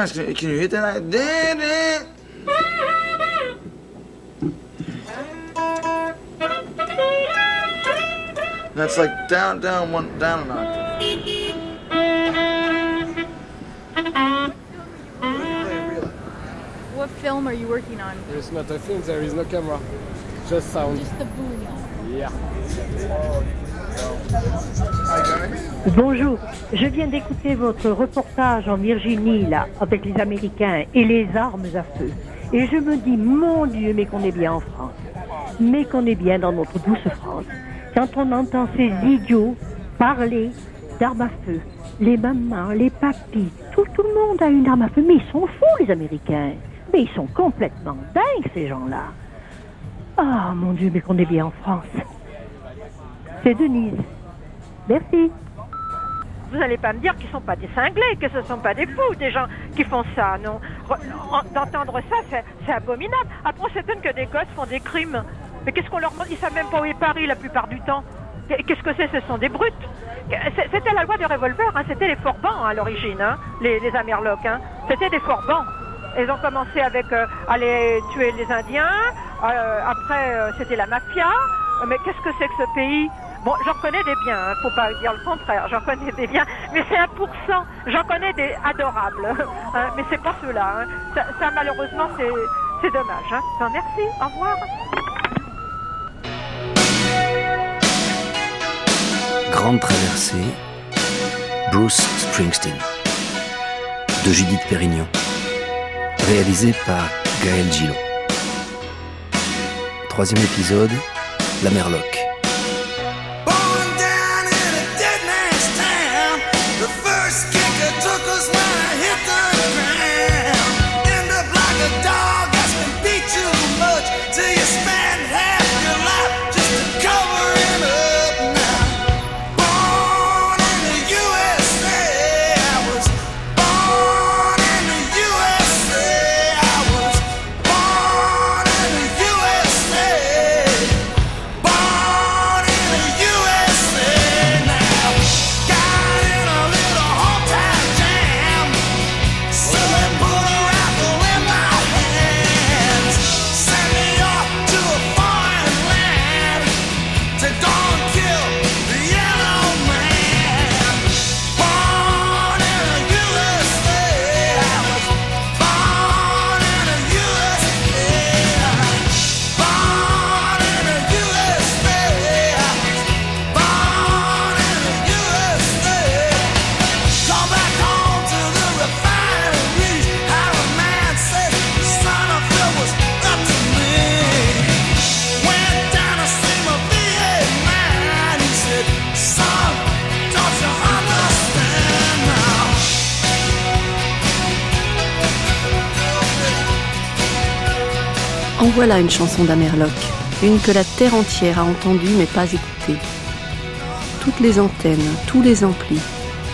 Gosh, can, can you hit that? Like, did it? That's like down, down, one, down an octave. What film are you working on? There's not a film, there is no camera. Just sound. Just the boom. Yeah. Bonjour, je viens d'écouter votre reportage en Virginie, là, avec les Américains et les armes à feu. Et je me dis, mon Dieu, mais qu'on est bien en France. Mais qu'on est bien dans notre douce France. Quand on entend ces idiots parler d'armes à feu, les mamans, les papis, tout, tout le monde a une arme à feu. Mais ils sont fous, les Américains. Mais ils sont complètement dingues, ces gens-là. Ah, mon Dieu, mais qu'on est bien en France. C'est Denise. Merci. Vous n'allez pas me dire qu'ils ne sont pas des cinglés, que ce ne sont pas des fous, des gens qui font ça, non Re- en- D'entendre ça, c'est- abominable. Après, on s'étonne que des gosses font des crimes. Mais qu'est-ce qu'on leur demande? Ils savent même pas où est Paris la plupart du temps. Qu'est- Qu'est-ce que c'est? Ce sont des brutes. C'était la loi des revolvers, hein, c'était les forbans à l'origine, hein, les, Amerlocs. Hein. C'était des forbans. Ils ont commencé avec euh, aller tuer les Indiens. euh, après, euh, c'était la mafia. Mais qu'est-ce que c'est que ce pays? Bon, j'en connais des biens, hein, faut pas dire le contraire, j'en connais des biens, mais c'est 1%, j'en connais des adorables, hein, mais c'est pas ceux-là. hein. Ça, malheureusement, c'est dommage. Hein. Merci, au revoir. Grande traversée, Bruce Springsteen, de Judith Pérignon, réalisé par Gaël Gillot. Troisième épisode, La Merloc. Voilà une chanson d'Amerloc, une que la terre entière a entendue mais pas écoutée. Toutes les antennes, tous les amplis,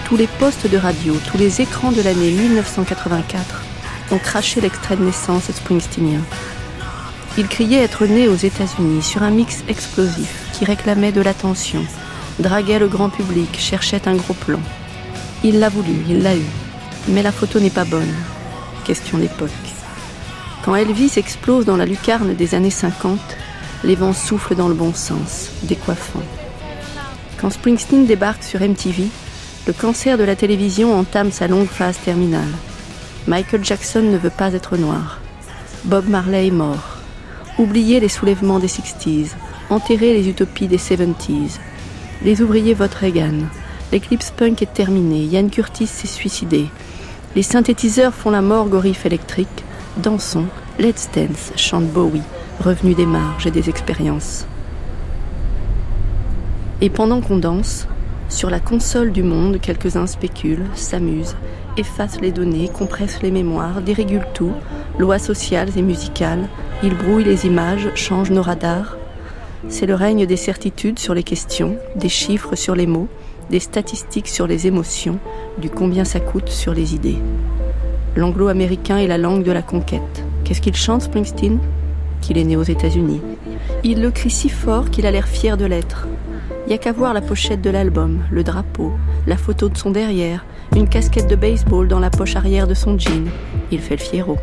tous les postes de radio, tous les écrans de l'année 1984 ont craché l'extrait de naissance springsteenien. Il criait être né aux États-Unis sur un mix explosif qui réclamait de l'attention, draguait le grand public, cherchait un gros plan. Il l'a voulu, il l'a eu, mais la photo n'est pas bonne. Question d'époque. Quand Elvis explose dans la lucarne des années 50, les vents soufflent dans le bon sens, décoiffant. Quand Springsteen débarque sur MTV, le cancer de la télévision entame sa longue phase terminale. Michael Jackson ne veut pas être noir. Bob Marley est mort. Oubliez les soulèvements des 60s, enterrez les utopies des 70s. Les ouvriers votent Reagan. L'éclipse punk est terminée, Ian Curtis s'est suicidé. Les synthétiseurs font la morgue au riff électrique. Dansons, let's dance, chante Bowie, revenu des marges et des expériences. Et pendant qu'on danse, Sur la console du monde, quelques-uns spéculent, s'amusent, effacent les données, compressent les mémoires, dérégulent tout, lois sociales et musicales, ils brouillent les images, changent nos radars. C'est le règne des certitudes sur les questions, des chiffres sur les mots, des statistiques sur les émotions, du combien ça coûte sur les idées. L'anglo-américain est la langue de la conquête. Qu'est-ce qu'il chante, Springsteen? Qu'il est né aux États-Unis. Il le crie si fort qu'il a l'air fier de l'être. Il n'y a qu'à voir la pochette de l'album, le drapeau, la photo de son derrière, une casquette de baseball dans la poche arrière de son jean. Il fait le fiero.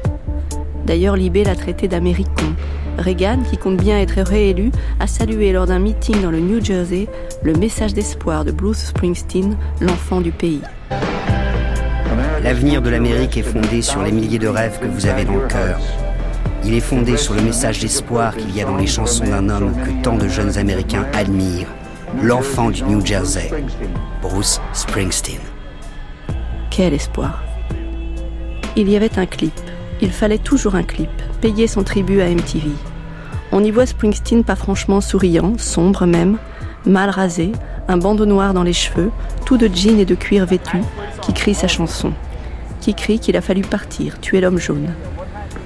D'ailleurs, Libé l'a traité d'américain. Reagan, qui compte bien être réélu, a salué lors d'un meeting dans le New Jersey le message d'espoir de Bruce Springsteen, l'enfant du pays. L'avenir de l'Amérique est fondé sur les milliers de rêves que vous avez dans le cœur. Il est fondé sur le message d'espoir qu'il y a dans les chansons d'un homme que tant de jeunes Américains admirent, l'enfant du New Jersey, Bruce Springsteen. Quel espoir Il y avait un clip. Il fallait toujours un clip, payer son tribut à MTV. On y voit Springsteen pas franchement souriant, sombre même, mal rasé, un bandeau noir dans les cheveux, tout de jean et de cuir vêtu, qui crie sa chanson, qui crie qu'il a fallu partir, tuer l'homme jaune.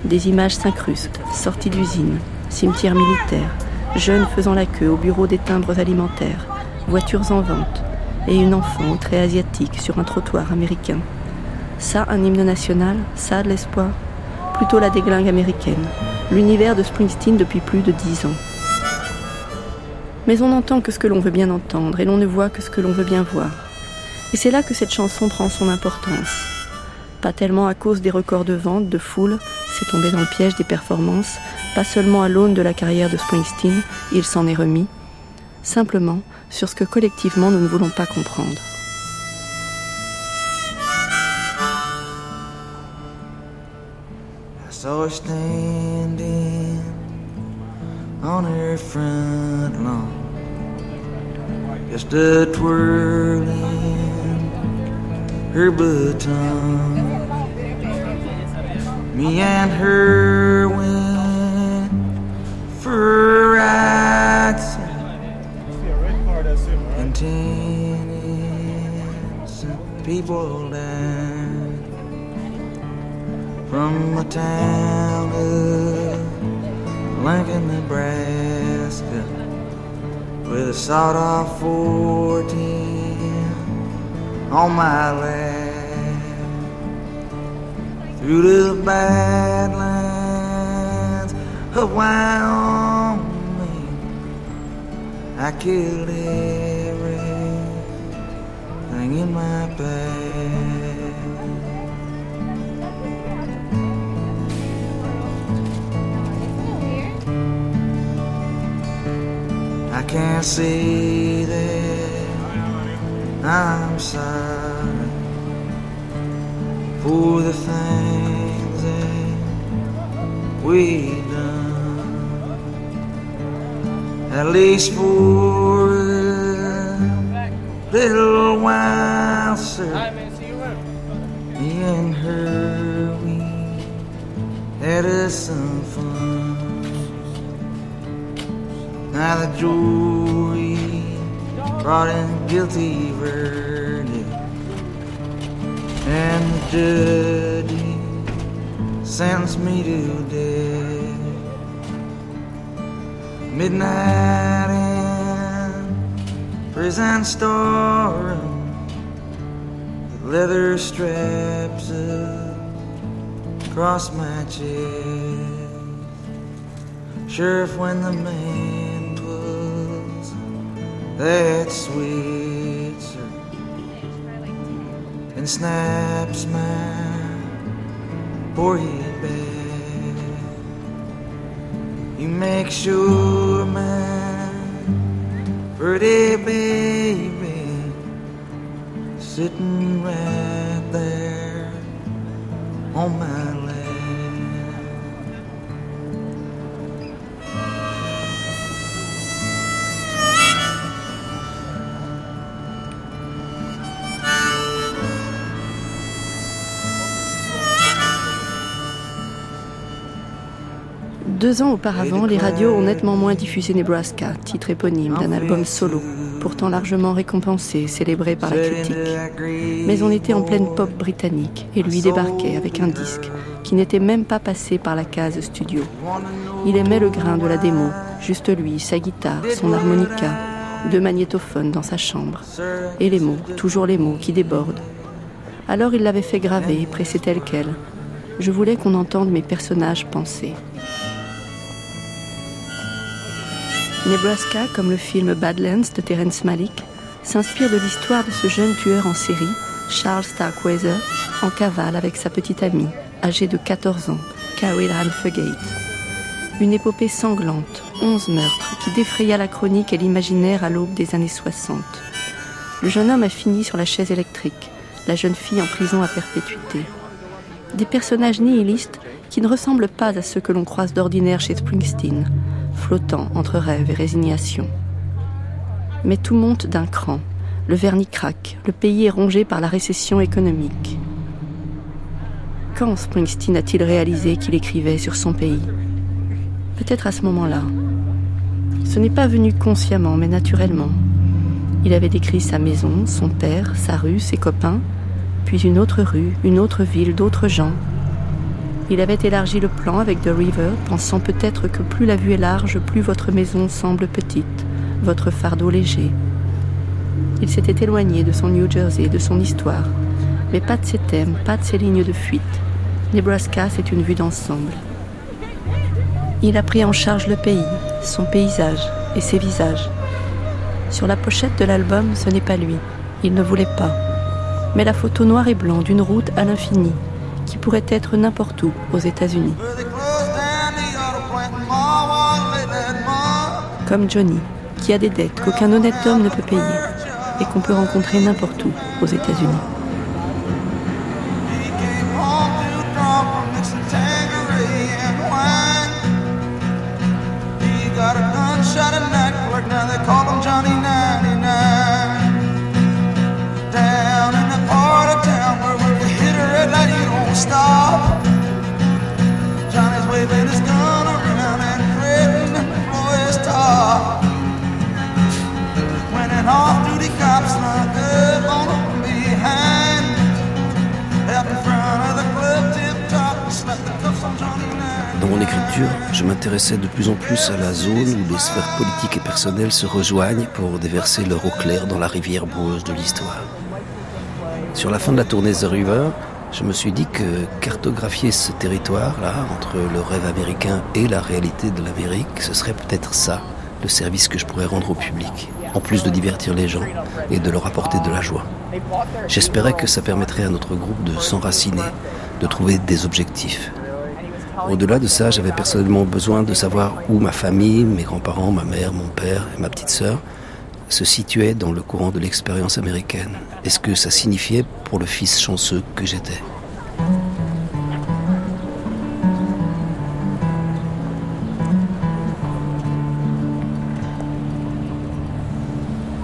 Des images s'incrustent, sorties d'usine, cimetière militaire, jeunes faisant la queue au bureau des timbres alimentaires, voitures en vente, et une enfant trait asiatique sur un trottoir américain. Ça, un hymne national, ça de l'espoir Plutôt la déglingue américaine, l'univers de Springsteen depuis plus de dix ans. Mais on n'entend que ce que l'on veut bien entendre et l'on ne voit que ce que l'on veut bien voir. Et c'est là que cette chanson prend son importance. Pas tellement à cause des records de vente, de foule, c'est tombé dans le piège des performances, pas seulement à l'aune de la carrière de Springsteen, il s'en est remis, simplement sur ce que collectivement nous ne voulons pas comprendre. I saw her standing on her front lawn, just a twirling her baton. Me and her went for a and innocent people died from a town of Lincoln, Nebraska, with a sawed off 14 on my land Through the badlands of Wyoming, I killed everything in my path. I can't see that I'm sorry for the things that we done. At least for a little while, sir. Me and her, we had us some fun. Now the jury brought in guilty verdict, and the judge sentenced me to death. Midnight in prison storeroom, the leather straps across my chest. Sheriff, when the man that Switzer and snaps my forehead back, you make sure my pretty baby sitting right there on my Deux ans auparavant, les radios ont nettement moins diffusé Nebraska, titre éponyme d'un album solo, pourtant largement récompensé, célébré par la critique. Mais on était en pleine pop britannique et lui débarquait avec un disque qui n'était même pas passé par la case studio. Il aimait le grain de la démo, juste lui, sa guitare, son harmonica, deux magnétophones dans sa chambre. Et les mots, toujours les mots qui débordent. Alors il l'avait fait graver, pressé tel quel. Je voulais qu'on entende mes personnages penser. Nebraska, comme le film Badlands de Terence Malick, s'inspire de l'histoire de ce jeune tueur en série, Charles Starkweather, en cavale avec sa petite amie, âgée de 14 ans, Carol Ann Fugate. Une épopée sanglante, 11 meurtres, qui défraya la chronique et l'imaginaire à l'aube des années 60. Le jeune homme a fini sur la chaise électrique, la jeune fille en prison à perpétuité. Des personnages nihilistes qui ne ressemblent pas à ceux que l'on croise d'ordinaire chez Springsteen, flottant entre rêve et résignation. Mais tout monte d'un cran. Le vernis craque, le pays est rongé par la récession économique. Quand Springsteen a-t-il réalisé qu'il écrivait sur son pays? Peut-être à ce moment-là. Ce n'est pas venu consciemment, mais naturellement. Il avait décrit sa maison, son père, sa rue, ses copains, puis une autre rue, une autre ville, d'autres gens, il avait élargi le plan avec The River, pensant peut-être que plus la vue est large, plus votre maison semble petite, votre fardeau léger. Il s'était éloigné de son New Jersey, de son histoire, mais pas de ses thèmes, pas de ses lignes de fuite. Nebraska, c'est une vue d'ensemble. Il a pris en charge le pays, son paysage et ses visages. Sur la pochette de l'album, ce n'est pas lui. Il ne voulait pas. Mais la photo noir et blanc d'une route à l'infini, qui pourrait être n'importe où aux États-Unis. Comme Johnny, qui a des dettes qu'aucun honnête homme ne peut payer et qu'on peut rencontrer n'importe où aux États-Unis. Dans mon écriture, je m'intéressais de plus en plus à la zone où les sphères politiques et personnelles se rejoignent pour déverser leur eau claire dans la rivière boueuse de l'histoire. Sur la fin de la tournée The River, je me suis dit que cartographier ce territoire-là, entre le rêve américain et la réalité de l'Amérique, ce serait peut-être ça, le service que je pourrais rendre au public, en plus de divertir les gens et de leur apporter de la joie. J'espérais que ça permettrait à notre groupe de s'enraciner, de trouver des objectifs. Au-delà de ça, j'avais personnellement besoin de savoir où ma famille, mes grands-parents, ma mère, mon père et ma petite sœur se situait dans le courant de l'expérience américaine et ce que ça signifiait pour le fils chanceux que j'étais?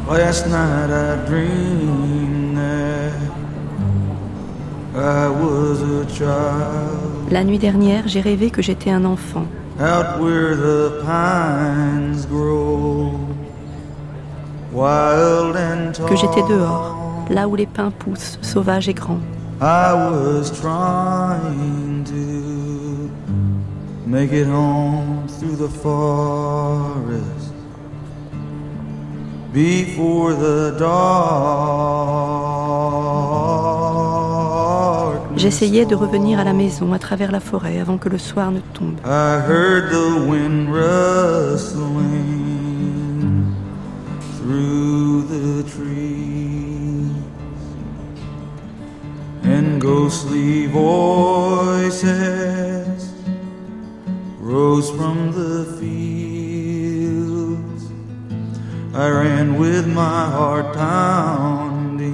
Last night I dreamed that I was a child La nuit dernière, j'ai rêvé que j'étais un enfant, out where the pines grow. Que j'étais dehors, là où les pins poussent, sauvages et grands. I was trying to make it home through the forest before the dark. J'essayais de revenir à la maison à travers la forêt avant que le soir ne tombe. I heard the wind rustling through the trees and ghostly voices rose from the fields. I ran with my heart pounding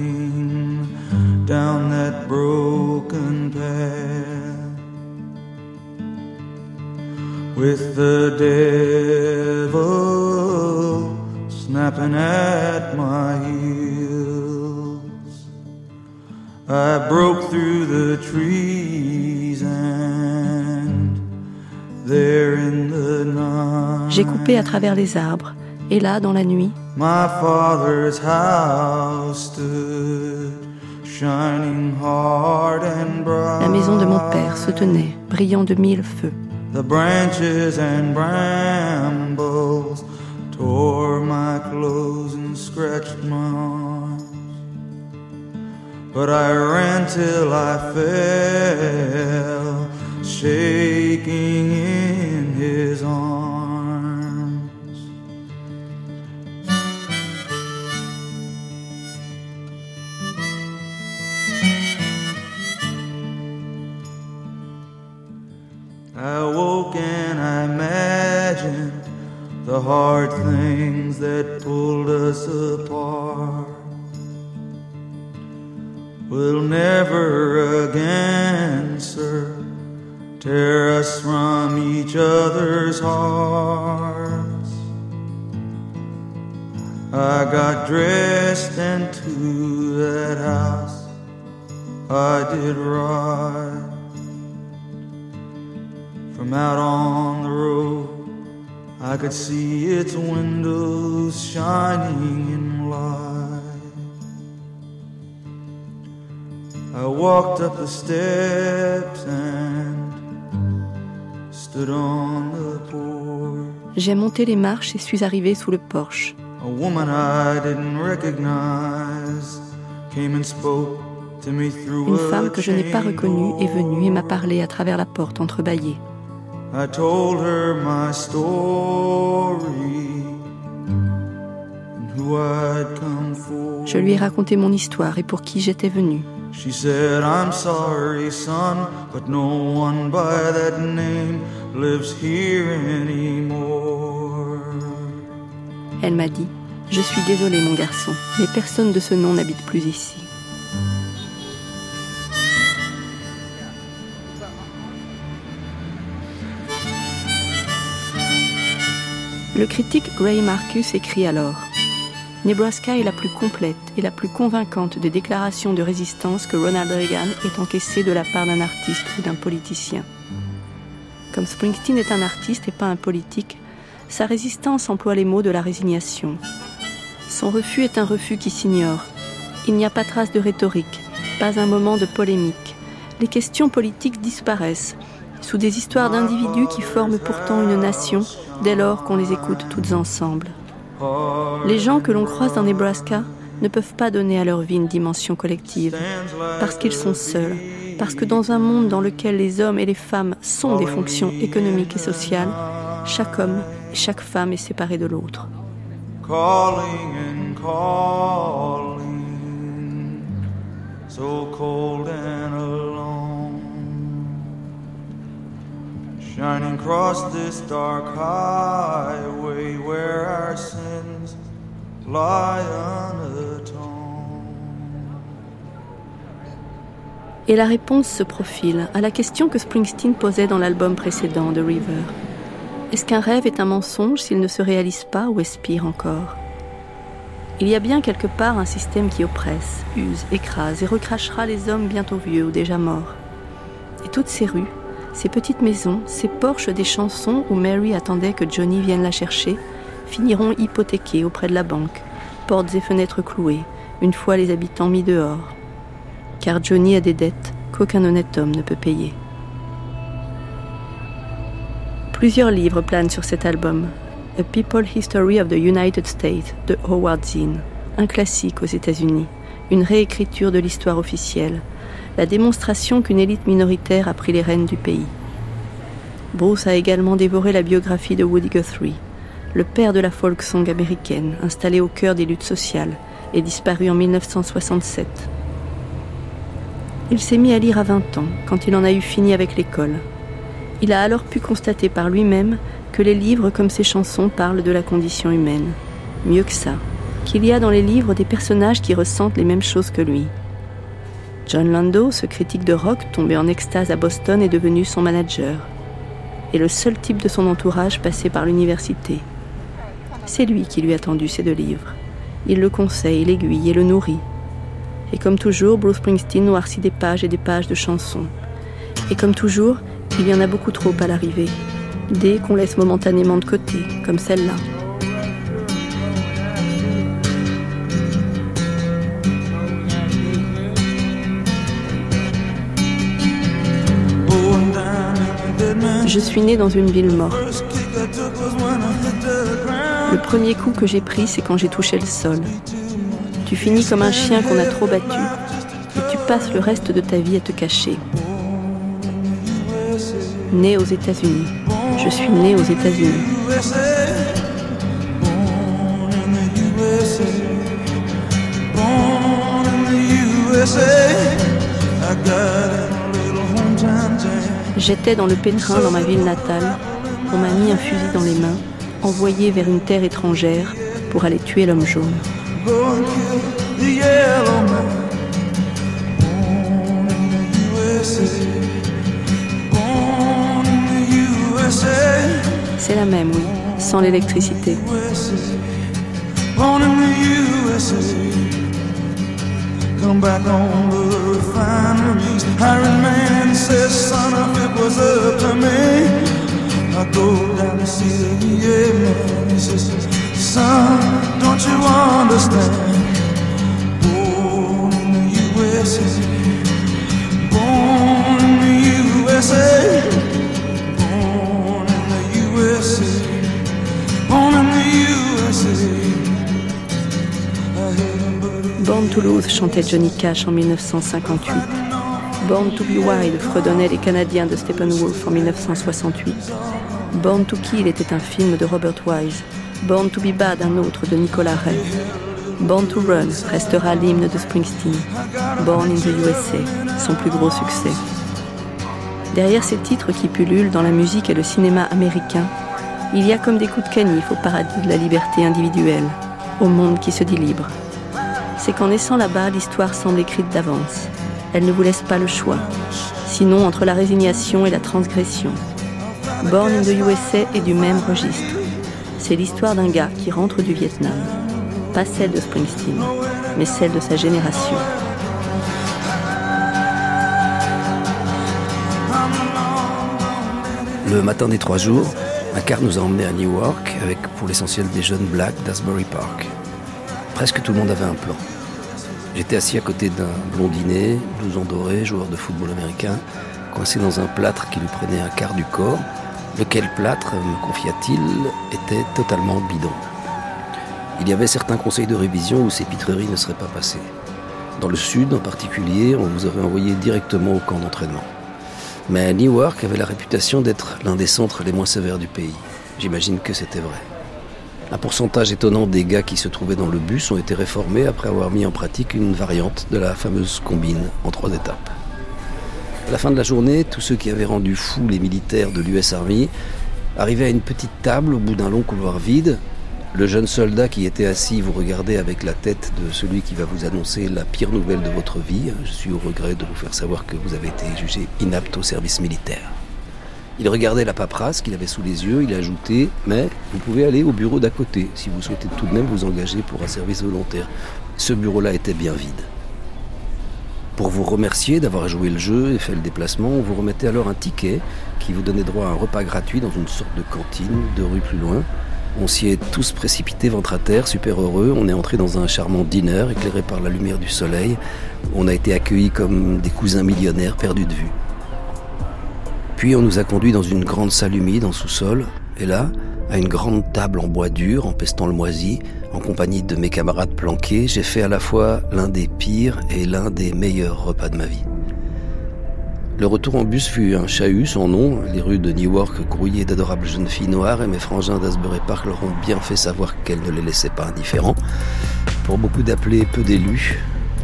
down that broken path with the devil snapping at my heels. I broke through the trees and there in the night. J'ai coupé à travers les arbres Et là, dans la nuit, My father's house stood, shining hard and bright. la maison de mon père se tenait, brillant de mille feux. The branches and brambles tore my clothes and scratched my arms. But I ran till I fell, shaking in his arms. I woke and I imagined the hard things that pulled us apart. Will never again, sir, tear us from each other's hearts. I got dressed and to that house I did ride. From out on the road, I could see its windows shining in light. I walked up the steps and stood on the porch. J'ai monté les marches et suis arrivé sous le porche. A woman I didn't recognize came and spoke to me through Une femme que je n'ai pas reconnue est venue et m'a parlé à travers la porte entrebâillée. I told her my story and who I'd come for. Je lui ai raconté mon histoire et pour qui j'étais venu. She said, I'm sorry, son, but no one by that name lives here anymore. Elle m'a dit Je suis désolée, mon garçon, mais personne de ce nom n'habite plus ici. Le critique Gray Marcus écrit alors Nebraska est la plus complète et la plus convaincante des déclarations de résistance que Ronald Reagan ait encaissées de la part d'un artiste ou d'un politicien. Comme Springsteen est un artiste et pas un politique, sa résistance emploie les mots de la résignation. Son refus est un refus qui s'ignore. Il n'y a pas trace de rhétorique, pas un moment de polémique. Les questions politiques disparaissent, sous des histoires d'individus qui forment pourtant une nation, dès lors qu'on les écoute toutes ensemble. Les gens que l'on croise dans Nebraska ne peuvent pas donner à leur vie une dimension collective, parce qu'ils sont seuls, parce que dans un monde dans lequel les hommes et les femmes sont des fonctions économiques et sociales, chaque homme et chaque femme est séparé de l'autre. Shining across this dark highway where our sins lie. Et la réponse se profile à la question que Springsteen posait dans l'album précédent de River. Est-ce qu'un rêve est un mensonge s'il ne se réalise pas ou est-ce pire encore? Il y a bien quelque part un système qui oppresse, use, écrase et recrachera les hommes bientôt vieux ou déjà morts. Et toutes ces rues, ces petites maisons, ces porches des chansons où Mary attendait que Johnny vienne la chercher, finiront hypothéquées auprès de la banque, portes et fenêtres clouées, une fois les habitants mis dehors. Car Johnny a des dettes qu'aucun honnête homme ne peut payer. Plusieurs livres planent sur cet album. A People History of the United States de Howard Zinn, un classique aux États-Unis, une réécriture de l'histoire officielle, la démonstration qu'une élite minoritaire a pris les rênes du pays. Bruce a également dévoré la biographie de Woody Guthrie, le père de la folk song américaine, installé au cœur des luttes sociales et disparu en 1967. Il s'est mis à lire à 20 ans, quand il en a eu fini avec l'école. Il a alors pu constater par lui-même que les livres comme ses chansons parlent de la condition humaine. Mieux que ça, qu'il y a dans les livres des personnages qui ressentent les mêmes choses que lui. John Lando, ce critique de rock tombé en extase à Boston, est devenu son manager. Et le seul type de son entourage passé par l'université. C'est lui qui lui a tendu ces deux livres. Il le conseille, l'aiguille et le nourrit. Et comme toujours, Bruce Springsteen noircit des pages et des pages de chansons. Et comme toujours, il y en a beaucoup trop à l'arrivée. Des qu'on laisse momentanément de côté, comme celle-là. Je suis né dans une ville morte. Le premier coup que j'ai pris, c'est quand j'ai touché le sol. Tu finis comme un chien qu'on a trop battu et tu passes le reste de ta vie à te cacher. Né aux États-Unis. Je suis né aux États-Unis. J'étais dans le pétrin dans ma ville natale. On m'a mis un fusil dans les mains, envoyé vers une terre étrangère pour aller tuer l'homme jaune. C'est la même, oui, sans l'électricité. Come back on the refineries. Hiring man says, son, if it was up to me, I'd go down to see the yeah, man. He says, son, don't you understand? Born in the USA, born in the USA, born in the USA, born in the USA. Born to Lose chantait Johnny Cash en 1958. Born to be Wild fredonnait les Canadiens de Steppenwolf en 1968. Born to Kill était un film de Robert Wise. Born to be Bad, un autre de Nicolas Ray. Born to Run restera l'hymne de Springsteen. Born in the USA, son plus gros succès. Derrière ces titres qui pullulent dans la musique et le cinéma américain, il y a comme des coups de canif au paradis de la liberté individuelle, au monde qui se dit libre c'est qu'en naissant là-bas, l'histoire semble écrite d'avance. Elle ne vous laisse pas le choix, sinon entre la résignation et la transgression. Born in the USA est du même registre. C'est l'histoire d'un gars qui rentre du Vietnam. Pas celle de Springsteen, mais celle de sa génération. Le matin des trois jours, un car nous a emmenés à Newark avec pour l'essentiel des jeunes blacks d'Asbury Park. Presque tout le monde avait un plan. J'étais assis à côté d'un blondinet, blouson doré, joueur de football américain, coincé dans un plâtre qui lui prenait un quart du corps, lequel plâtre, me confia-t-il, était totalement bidon. Il y avait certains conseils de révision où ces pitreries ne seraient pas passées. Dans le sud en particulier, on vous aurait envoyé directement au camp d'entraînement. Mais Newark avait la réputation d'être l'un des centres les moins sévères du pays. J'imagine que c'était vrai. Un pourcentage étonnant des gars qui se trouvaient dans le bus ont été réformés après avoir mis en pratique une variante de la fameuse combine en trois étapes. À la fin de la journée, tous ceux qui avaient rendu fous les militaires de l'US Army arrivaient à une petite table au bout d'un long couloir vide. Le jeune soldat qui était assis vous regardait avec la tête de celui qui va vous annoncer la pire nouvelle de votre vie. Je suis au regret de vous faire savoir que vous avez été jugé inapte au service militaire. Il regardait la paperasse qu'il avait sous les yeux, il ajoutait Mais vous pouvez aller au bureau d'à côté si vous souhaitez tout de même vous engager pour un service volontaire. Ce bureau-là était bien vide. Pour vous remercier d'avoir joué le jeu et fait le déplacement, on vous remettait alors un ticket qui vous donnait droit à un repas gratuit dans une sorte de cantine, deux rues plus loin. On s'y est tous précipités ventre à terre, super heureux. On est entré dans un charmant dîner éclairé par la lumière du soleil. On a été accueillis comme des cousins millionnaires perdus de vue. Puis on nous a conduits dans une grande salle humide en sous-sol, et là, à une grande table en bois dur, en pestant le moisi, en compagnie de mes camarades planqués, j'ai fait à la fois l'un des pires et l'un des meilleurs repas de ma vie. Le retour en bus fut un chahut sans nom, les rues de Newark grouillées d'adorables jeunes filles noires et mes frangins d'Asbury Park leur ont bien fait savoir qu'elles ne les laissaient pas indifférents. Pour beaucoup d'appelés, peu d'élus,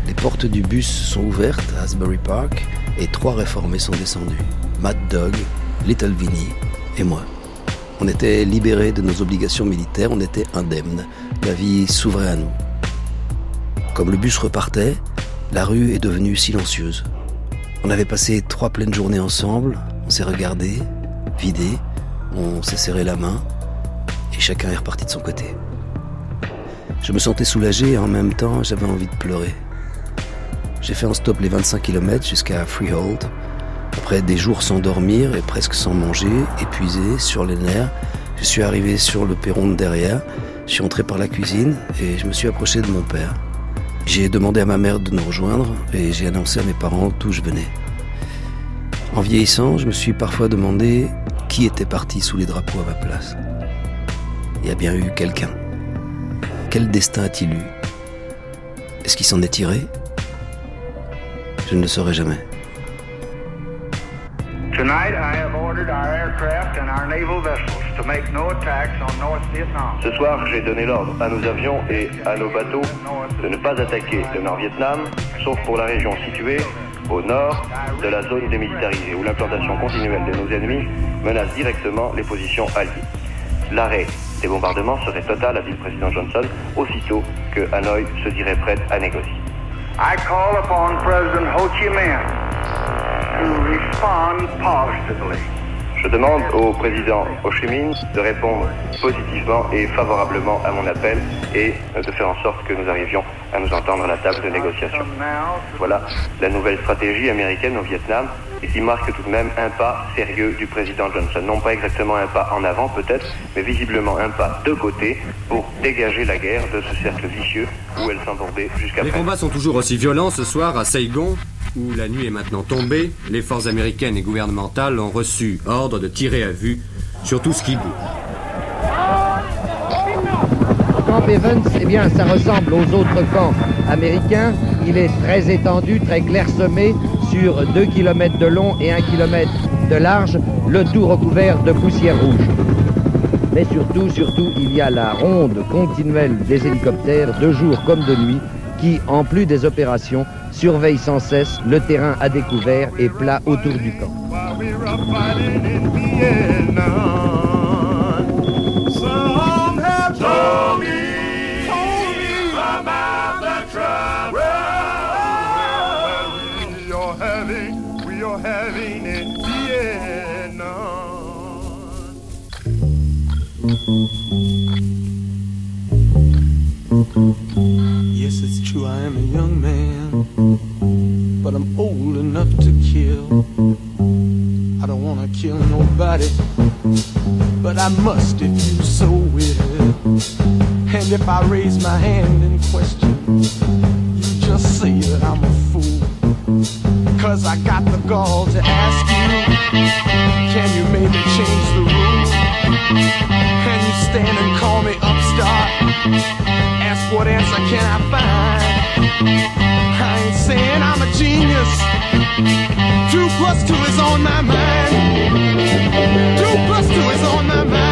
les portes du bus sont ouvertes à Asbury Park et trois réformés sont descendus. Mad Dog, Little Vinny et moi. On était libérés de nos obligations militaires, on était indemnes. La vie s'ouvrait à nous. Comme le bus repartait, la rue est devenue silencieuse. On avait passé trois pleines journées ensemble, on s'est regardé, vidé, on s'est serré la main, et chacun est reparti de son côté. Je me sentais soulagé et en même temps j'avais envie de pleurer. J'ai fait en stop les 25 km jusqu'à Freehold, après des jours sans dormir et presque sans manger, épuisé, sur les nerfs, je suis arrivé sur le perron de derrière, je suis entré par la cuisine et je me suis approché de mon père. J'ai demandé à ma mère de nous rejoindre et j'ai annoncé à mes parents d'où je venais. En vieillissant, je me suis parfois demandé qui était parti sous les drapeaux à ma place Il y a bien eu quelqu'un. Quel destin a-t-il eu? Est-ce qu'il s'en est tiré? Je ne le saurai jamais. Tonight, I have ordered our aircraft and our naval vessels to make no attacks on North Vietnam. Ce soir, j'ai donné l'ordre à nos avions et à nos bateaux de ne pas attaquer le Nord-Vietnam, sauf pour la région située au nord de la zone démilitarisée, où l'implantation continuelle de nos ennemis menace directement les positions alliées. L'arrêt des bombardements serait total, a dit le président Johnson, aussitôt que Hanoï se dirait prête à négocier. I call upon President Ho Chi Minh. Je demande au président Ho Chi Minh de répondre positivement et favorablement à mon appel et de faire en sorte que nous arrivions à nous entendre à la table de négociation. Voilà la nouvelle stratégie américaine au Vietnam et qui marque tout de même un pas sérieux du président Johnson. Non pas exactement un pas en avant peut-être, mais visiblement un pas de côté pour dégager la guerre de ce cercle vicieux où elle s'embourbait jusqu'à Les combats sont toujours aussi violents ce soir à Saigon, où la nuit est maintenant tombée. Les forces américaines et gouvernementales ont reçu ordre de tirer à vue sur tout ce qui bouge. Camp Evans, eh bien, ça ressemble aux autres camps américains. Il est très étendu, très clairsemé, sur 2 km de long et 1 km de large, le tout recouvert de poussière rouge. Mais surtout, surtout, il y a la ronde continuelle des hélicoptères, de jour comme de nuit, qui, en plus des opérations, surveillent sans cesse le terrain à découvert et plat autour du camp. Yes, it's true, I am a young man, but I'm old enough to kill. I don't wanna kill nobody, but I must if you so will. And if I raise my hand in question, you just say that I'm a fool. Cause I got the gall to ask you, can you maybe change the rules? Stand and call me upstart? Ask what answer can I find? I ain't saying I'm a genius. Two plus two is on my mind. Two plus two is on my mind.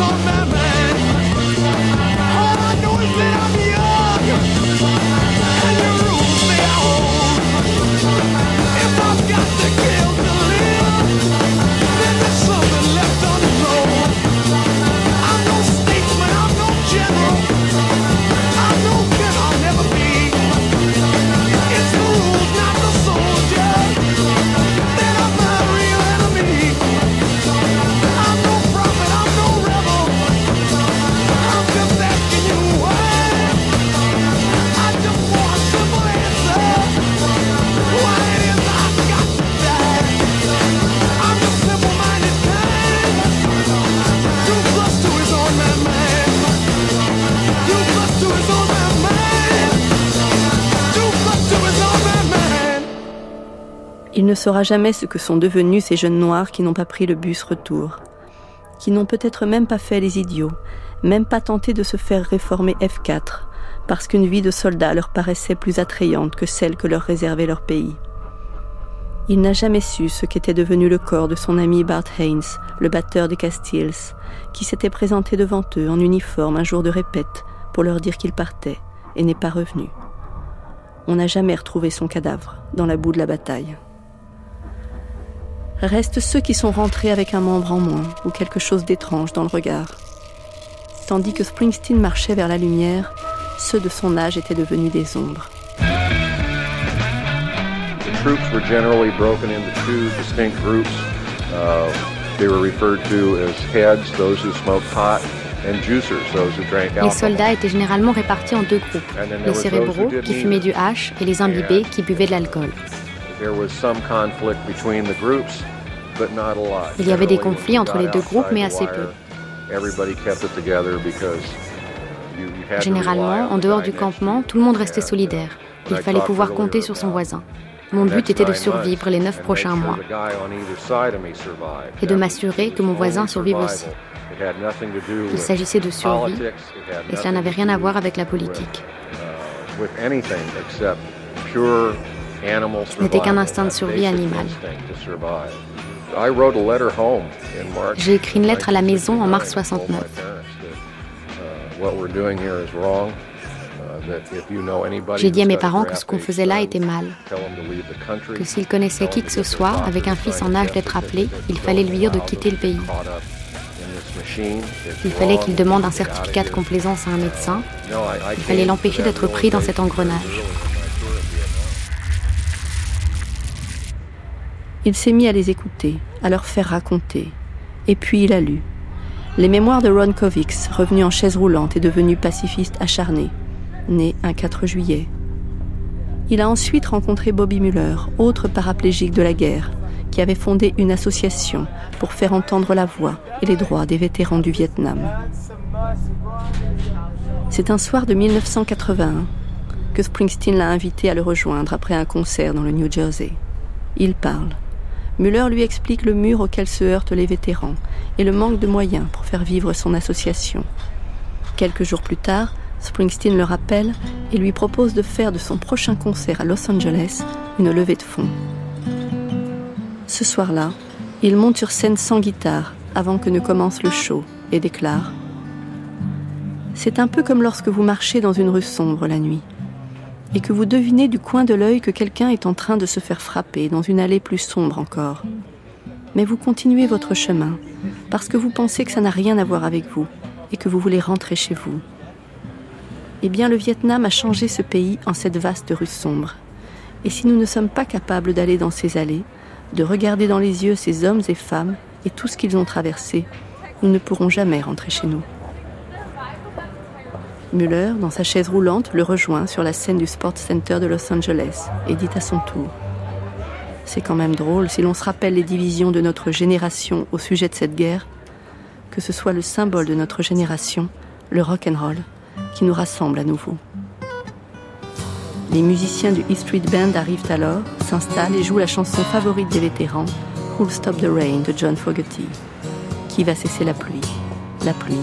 On my ne saura jamais ce que sont devenus ces jeunes noirs qui n'ont pas pris le bus retour, qui n'ont peut-être même pas fait les idiots, même pas tenté de se faire réformer F4, parce qu'une vie de soldat leur paraissait plus attrayante que celle que leur réservait leur pays. Il n'a jamais su ce qu'était devenu le corps de son ami Bart Haynes, le batteur des Castiles, qui s'était présenté devant eux en uniforme un jour de répète pour leur dire qu'il partait et n'est pas revenu. On n'a jamais retrouvé son cadavre dans la boue de la bataille. Restent ceux qui sont rentrés avec un membre en moins ou quelque chose d'étrange dans le regard. tandis que Springsteen marchait vers la lumière, ceux de son âge étaient devenus des ombres. The troops were generally broken into two distinct groups. Uh, they were referred to as heads, those who smoked pot, and juicers, those who drank Les alcohol. soldats étaient généralement répartis en deux groupes, les cérébraux qui fumaient du hash et les imbibés qui buvaient de l'alcool. There was some conflict between the groups, but not a lot. Il y avait des conflits entre les deux groupes, mais assez peu. Généralement, en dehors du campement, tout le monde restait solidaire. Il fallait pouvoir compter sur son voisin. Mon but était de survivre les neuf prochains mois et de m'assurer que mon voisin survive aussi. It had nothing to do Il with s'agissait de survie et cela n'avait rien à voir avec la politique. Animal n'était qu'un instinct de survie basic animale. instinct to survive. I wrote a letter home in March J'ai écrit une lettre à la maison en mars 69. uh, uh, J'ai dit à mes parents que ce qu'on faisait là était mal, que s'ils connaissaient qui que ce soit avec un fils en âge d'être appelé, il fallait lui dire de quitter le pays. Il fallait qu'il demande un certificat de complaisance à un médecin. Il fallait l'empêcher d'être pris dans cet engrenage. Il s'est mis à les écouter, à leur faire raconter. Et puis il a lu. Les mémoires de Ron Kovics, revenu en chaise roulante et devenu pacifiste acharné, né un 4 juillet. Il a ensuite rencontré Bobby Muller, autre paraplégique de la guerre, qui avait fondé une association pour faire entendre la voix et les droits des vétérans du Vietnam. C'est un soir de 1981 que Springsteen l'a invité à le rejoindre après un concert dans le New Jersey. Il parle. Muller lui explique le mur auquel se heurtent les vétérans et le manque de moyens pour faire vivre son association. Quelques jours plus tard, Springsteen le rappelle et lui propose de faire de son prochain concert à Los Angeles une levée de fonds. Ce soir-là, il monte sur scène sans guitare avant que ne commence le show et déclare C'est un peu comme lorsque vous marchez dans une rue sombre la nuit et que vous devinez du coin de l'œil que quelqu'un est en train de se faire frapper dans une allée plus sombre encore. Mais vous continuez votre chemin parce que vous pensez que ça n'a rien à voir avec vous et que vous voulez rentrer chez vous. Eh bien, le Vietnam a changé ce pays en cette vaste rue sombre. Et si nous ne sommes pas capables d'aller dans ces allées, de regarder dans les yeux ces hommes et femmes et tout ce qu'ils ont traversé, nous ne pourrons jamais rentrer chez nous. Muller, dans sa chaise roulante, le rejoint sur la scène du Sports Center de Los Angeles et dit à son tour C'est quand même drôle si l'on se rappelle les divisions de notre génération au sujet de cette guerre, que ce soit le symbole de notre génération, le rock and roll, qui nous rassemble à nouveau. Les musiciens du E Street Band arrivent alors, s'installent et jouent la chanson favorite des vétérans, Who'll Stop the Rain de John Fogerty. Qui va cesser la pluie? La pluie,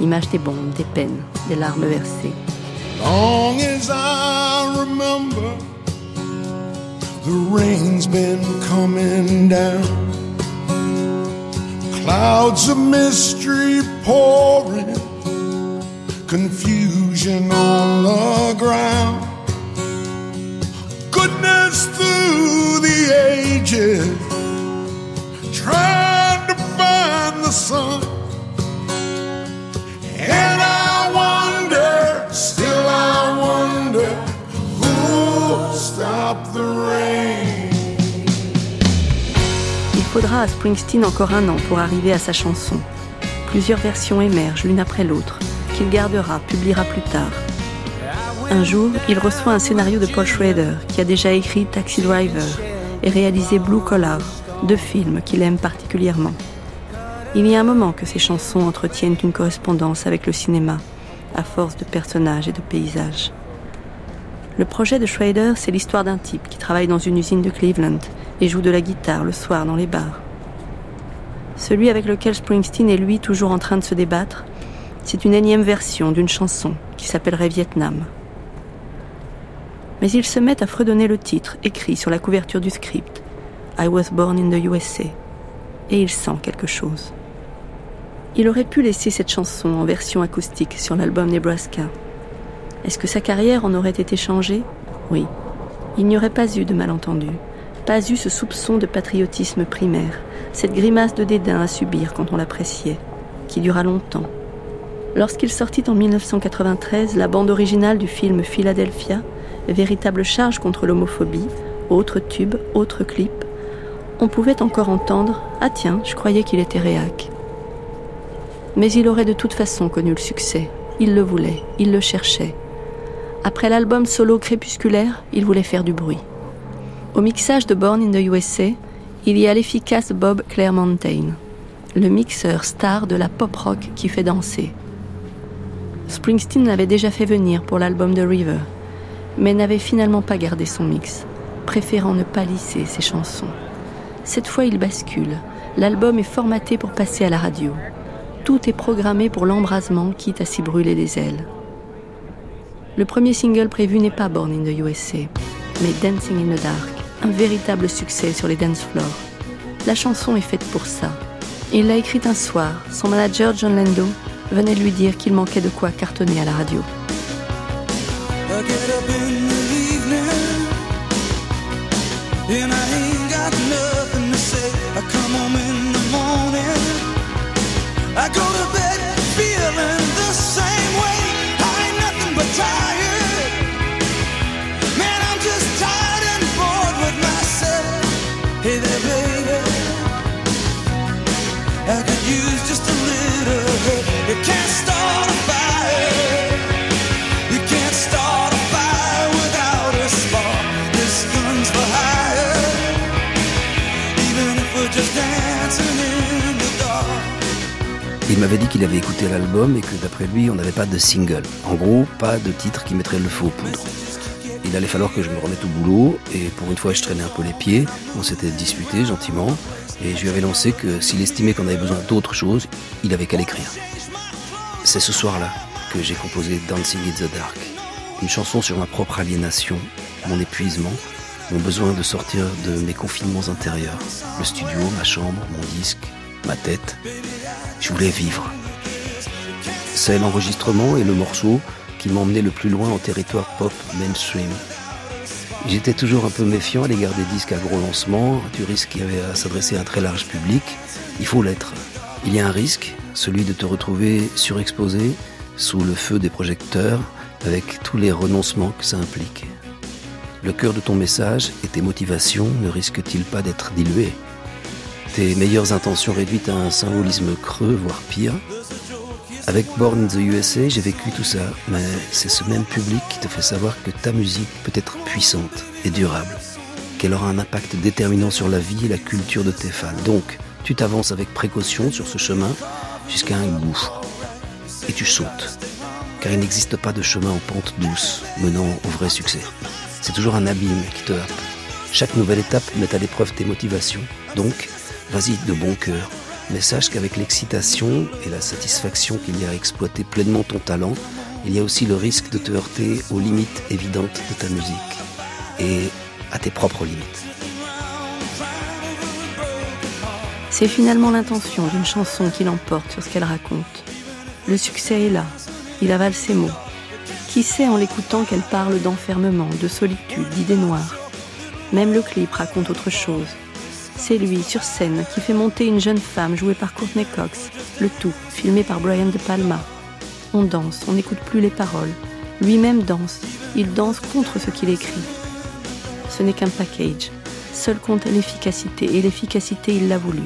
image des bombes, des peines, des larmes versées. Long as I remember, the rain's been coming down. Clouds of mystery pouring, confusion on the ground. Goodness through the ages, trying to find the sun. Il faudra à Springsteen encore un an pour arriver à sa chanson. Plusieurs versions émergent l'une après l'autre, qu'il gardera, publiera plus tard. Un jour, il reçoit un scénario de Paul Schrader, qui a déjà écrit Taxi Driver et réalisé Blue Collar, deux films qu'il aime particulièrement. Il y a un moment que ces chansons entretiennent une correspondance avec le cinéma, à force de personnages et de paysages. Le projet de Schrader, c'est l'histoire d'un type qui travaille dans une usine de Cleveland et joue de la guitare le soir dans les bars. Celui avec lequel Springsteen est lui toujours en train de se débattre, c'est une énième version d'une chanson qui s'appellerait Vietnam. Mais ils se mettent à fredonner le titre écrit sur la couverture du script, I was born in the USA, et il sent quelque chose. Il aurait pu laisser cette chanson en version acoustique sur l'album Nebraska. Est-ce que sa carrière en aurait été changée? Oui. Il n'y aurait pas eu de malentendu, pas eu ce soupçon de patriotisme primaire, cette grimace de dédain à subir quand on l'appréciait, qui dura longtemps. Lorsqu'il sortit en 1993 la bande originale du film Philadelphia, véritable charge contre l'homophobie, autre tube, autre clip, on pouvait encore entendre Ah tiens, je croyais qu'il était réac. Mais il aurait de toute façon connu le succès. Il le voulait, il le cherchait. Après l'album solo crépusculaire, il voulait faire du bruit. Au mixage de Born in the USA, il y a l'efficace Bob Claremontaine, le mixeur star de la pop rock qui fait danser. Springsteen l'avait déjà fait venir pour l'album de River, mais n'avait finalement pas gardé son mix, préférant ne pas lisser ses chansons. Cette fois, il bascule. L'album est formaté pour passer à la radio. Tout est programmé pour l'embrasement, quitte à s'y brûler les ailes. Le premier single prévu n'est pas Born in the USA, mais Dancing in the Dark, un véritable succès sur les dance floors. La chanson est faite pour ça. Il l'a écrite un soir. Son manager John Lando venait lui dire qu'il manquait de quoi cartonner à la radio. I go to bed Il m'avait dit qu'il avait écouté l'album et que d'après lui, on n'avait pas de single. En gros, pas de titre qui mettrait le feu aux poudres. Il allait falloir que je me remette au boulot et pour une fois, je traînais un peu les pieds. On s'était disputé gentiment et je lui avais lancé que s'il estimait qu'on avait besoin d'autre chose, il avait qu'à l'écrire. C'est ce soir-là que j'ai composé Dancing in the Dark, une chanson sur ma propre aliénation, mon épuisement, mon besoin de sortir de mes confinements intérieurs, le studio, ma chambre, mon disque, ma tête. Je voulais vivre. C'est l'enregistrement et le morceau qui m'emmenaient le plus loin en territoire pop mainstream. J'étais toujours un peu méfiant à l'égard des disques à gros lancement, du risque qu'il y avait à s'adresser à un très large public. Il faut l'être. Il y a un risque, celui de te retrouver surexposé sous le feu des projecteurs avec tous les renoncements que ça implique. Le cœur de ton message et tes motivations ne risquent-ils pas d'être dilués? Tes meilleures intentions réduites à un symbolisme creux, voire pire Avec Born in the USA, j'ai vécu tout ça, mais c'est ce même public qui te fait savoir que ta musique peut être puissante et durable, qu'elle aura un impact déterminant sur la vie et la culture de tes fans. Donc, tu t'avances avec précaution sur ce chemin jusqu'à un gouffre. Et tu sautes. Car il n'existe pas de chemin en pente douce menant au vrai succès. C'est toujours un abîme qui te happe. Chaque nouvelle étape met à l'épreuve tes motivations. Donc, vas-y de bon cœur. Mais sache qu'avec l'excitation et la satisfaction qu'il y a à exploiter pleinement ton talent, il y a aussi le risque de te heurter aux limites évidentes de ta musique. Et à tes propres limites. C'est finalement l'intention d'une chanson qui l'emporte sur ce qu'elle raconte. Le succès est là, il avale ses mots. Qui sait en l'écoutant qu'elle parle d'enfermement, de solitude, d'idées noires Même le clip raconte autre chose. C'est lui, sur scène, qui fait monter une jeune femme jouée par Courtney Cox, le tout filmé par Brian De Palma. On danse, on n'écoute plus les paroles. Lui-même danse, il danse contre ce qu'il écrit. Ce n'est qu'un package. Seul compte l'efficacité, et l'efficacité, il l'a voulu.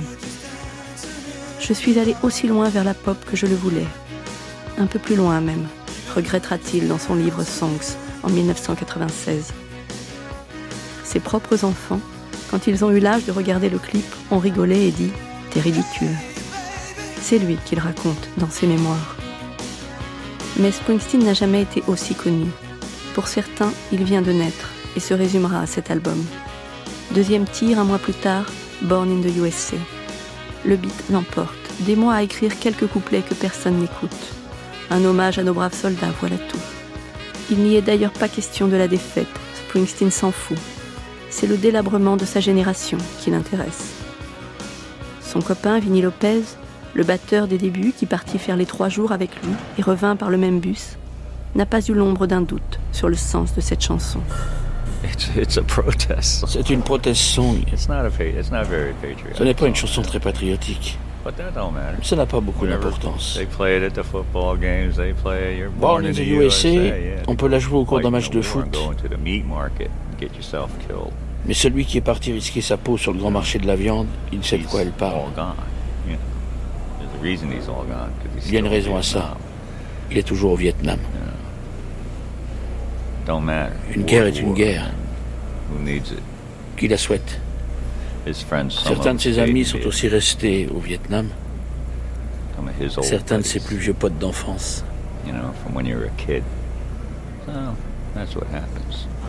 Je suis allé aussi loin vers la pop que je le voulais. Un peu plus loin même, regrettera-t-il dans son livre Songs en 1996. Ses propres enfants, quand ils ont eu l'âge de regarder le clip, ont rigolé et dit T'es ridicule. C'est lui qu'il raconte dans ses mémoires. Mais Springsteen n'a jamais été aussi connu. Pour certains, il vient de naître et se résumera à cet album. Deuxième tir, un mois plus tard, Born in the USA. Le beat l'emporte. Des mois à écrire quelques couplets que personne n'écoute. Un hommage à nos braves soldats, voilà tout. Il n'y est d'ailleurs pas question de la défaite. Springsteen s'en fout. C'est le délabrement de sa génération qui l'intéresse. Son copain, Vinny Lopez, le batteur des débuts qui partit faire les trois jours avec lui et revint par le même bus, n'a pas eu l'ombre d'un doute sur le sens de cette chanson. C'est une protest song. Ce n'est pas une chanson très patriotique. Ça n'a pas beaucoup d'importance. Born in the USA, on peut la jouer au cours d'un match de foot. Mais celui qui est parti risquer sa peau sur le grand marché de la viande, il sait de quoi elle parle. Il y a une raison à ça. Il est toujours au Vietnam. Une guerre est une guerre. Qui la souhaite? Certains de ses amis sont aussi restés au Vietnam. Certains de ses plus vieux potes d'enfance.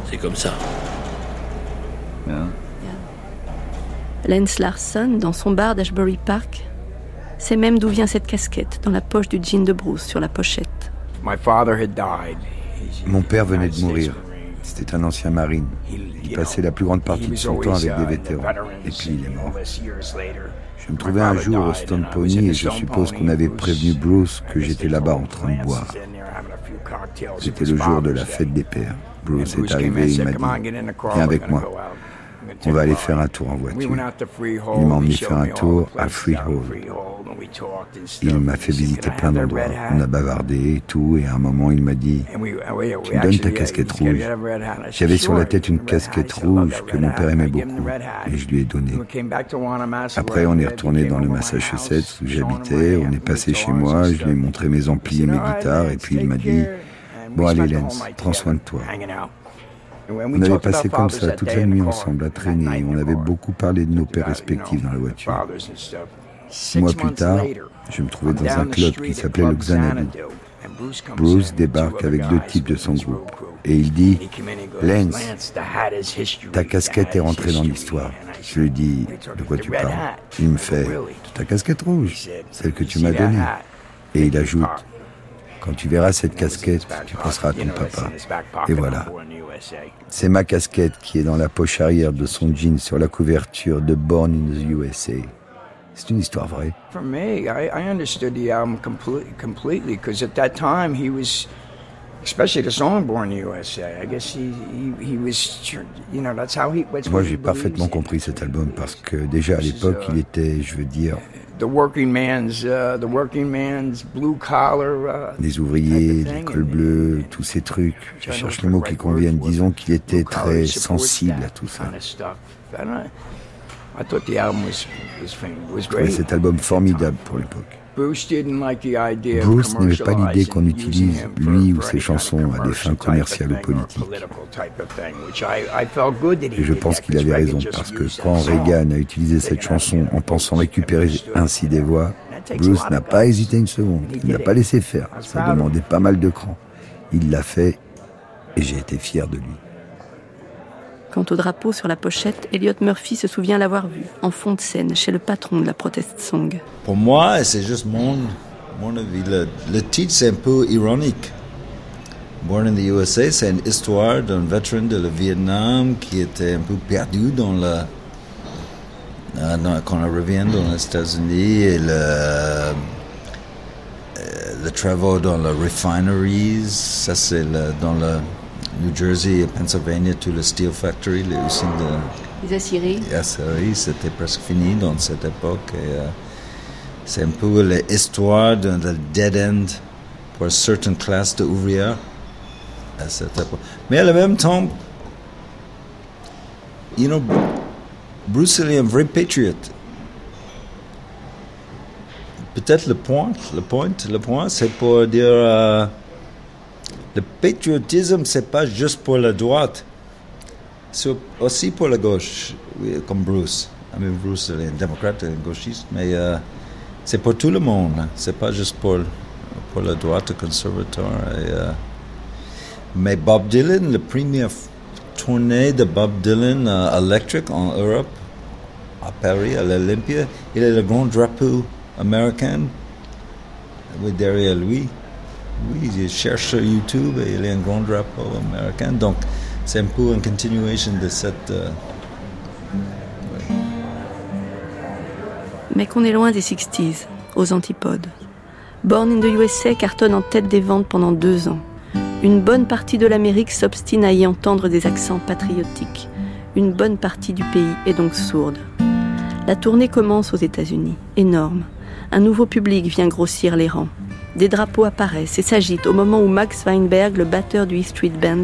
C'est comme ça. Lance Larson, dans son bar d'Ashbury Park, sait même d'où vient cette casquette dans la poche du jean de Bruce sur la pochette. Mon père venait de mourir. C'était un ancien marine. Il passait la plus grande partie de son temps avec des vétérans. Et puis il est mort. Je me trouvais un jour au Stone Pony et je suppose qu'on avait prévenu Bruce que j'étais là-bas en train de boire. C'était le jour de la fête des pères. Bruce est arrivé et il m'a dit Viens avec moi. On va aller faire un tour en voiture. Il m'a emmené faire un tour à Freehold. Il m'a fait visiter plein d'endroits. On a bavardé et tout, et à un moment il m'a dit Tu me donnes ta casquette rouge. J'avais sur la tête une casquette rouge que mon père aimait beaucoup, et je lui ai donné. Après, on est retourné dans le Massachusetts où j'habitais, on est passé chez moi, je lui ai montré mes amplis et mes guitares, et puis il m'a dit Bon, allez, Lance, prends soin de toi. On avait passé comme ça toute la nuit ensemble à traîner. On avait beaucoup parlé de nos pères respectifs dans la voiture. Six mois plus tard, je me trouvais dans un club qui s'appelait le Xanadu. Bruce débarque avec deux types de son groupe. Et il dit Lance, ta casquette est rentrée dans l'histoire. Je lui dis De quoi tu parles? Il me fait Ta casquette rouge, celle que tu m'as donnée. Et il ajoute Quand tu verras cette casquette, tu penseras à ton papa. Et voilà. C'est ma casquette qui est dans la poche arrière de son jean sur la couverture de Born in the USA. C'est une histoire vraie. For me, I, I understood the album completely, completely, because at that time he was, especially the song "Born in the USA." I guess he, he, he was, you know, that's how he. That's Moi, j'ai parfaitement compris cet album parce que déjà à l'époque, il était, je veux dire, the working man's, uh, the working man's blue collar. Uh, les ouvriers, l'école bleue, tous ces trucs. Je cherche les mots qui conviennent. Disons qu'il était très sensible à tout ça. I thought the album was, was, was Je trouvais cet album formidable pour l'époque. Bruce n'aimait pas l'idée qu'on utilise lui ou ses chansons à des fins commerciales ou politiques. Et je pense qu'il avait raison parce que quand. Reagan a utilisé cette chanson en pensant récupérer ainsi des voix, Bruce n'a pas hésité une seconde. Il n'a pas laissé faire. Ça demandait pas mal de cran. Il l'a fait et j'ai été fier de lui. Quant au drapeau sur la pochette, Elliot Murphy se souvient l'avoir vu en fond de scène chez le patron de la protest song. Pour moi, c'est juste mon, mon avis. Le, titre, c'est un peu ironique. Born in the USA, c'est une histoire d'un vétéran de le Vietnam qui était un peu perdu dans le. euh, quand on revient dans les États-Unis et le, euh, le travail dans les refineries, ça c'est dans le New Jersey et Pennsylvania, tout le steel factory, les usines de, Les aciéries. Oui, c'était presque fini dans cette époque. Et, euh, c'est un peu l'histoire d'un d'un dead end pour une certaine classe d'ouvriers à cette époque. Mais en même temps, you know, Bruce il est un vrai patriote. Peut-être le point, le point, le point, c'est pour dire euh, le patriotisme, c'est pas juste pour la droite. C'est aussi pour la gauche, comme Bruce. I mean, Bruce est un démocrate, un gauchiste, mais euh, c'est pour tout le monde. hein. C'est pas juste pour, pour la droite, conservateur. Euh, mais Bob Dylan, la première tournée de Bob Dylan euh, Electric en Europe, à Paris, à l'Olympia, il a le grand drapeau américain derrière lui. Oui, il cherche sur YouTube et il a un grand drapeau américain. Donc, c'est un peu une continuation de cette. euh, Mais qu'on est loin des 60s, aux antipodes. Born in the USA cartonne en tête des ventes pendant deux ans. Une bonne partie de l'Amérique s'obstine à y entendre des accents patriotiques. Une bonne partie du pays est donc sourde. La tournée commence aux États-Unis, énorme, Un nouveau public vient grossir les rangs. Des drapeaux apparaissent et s'agitent au moment où Max Weinberg, le batteur du E Street Band,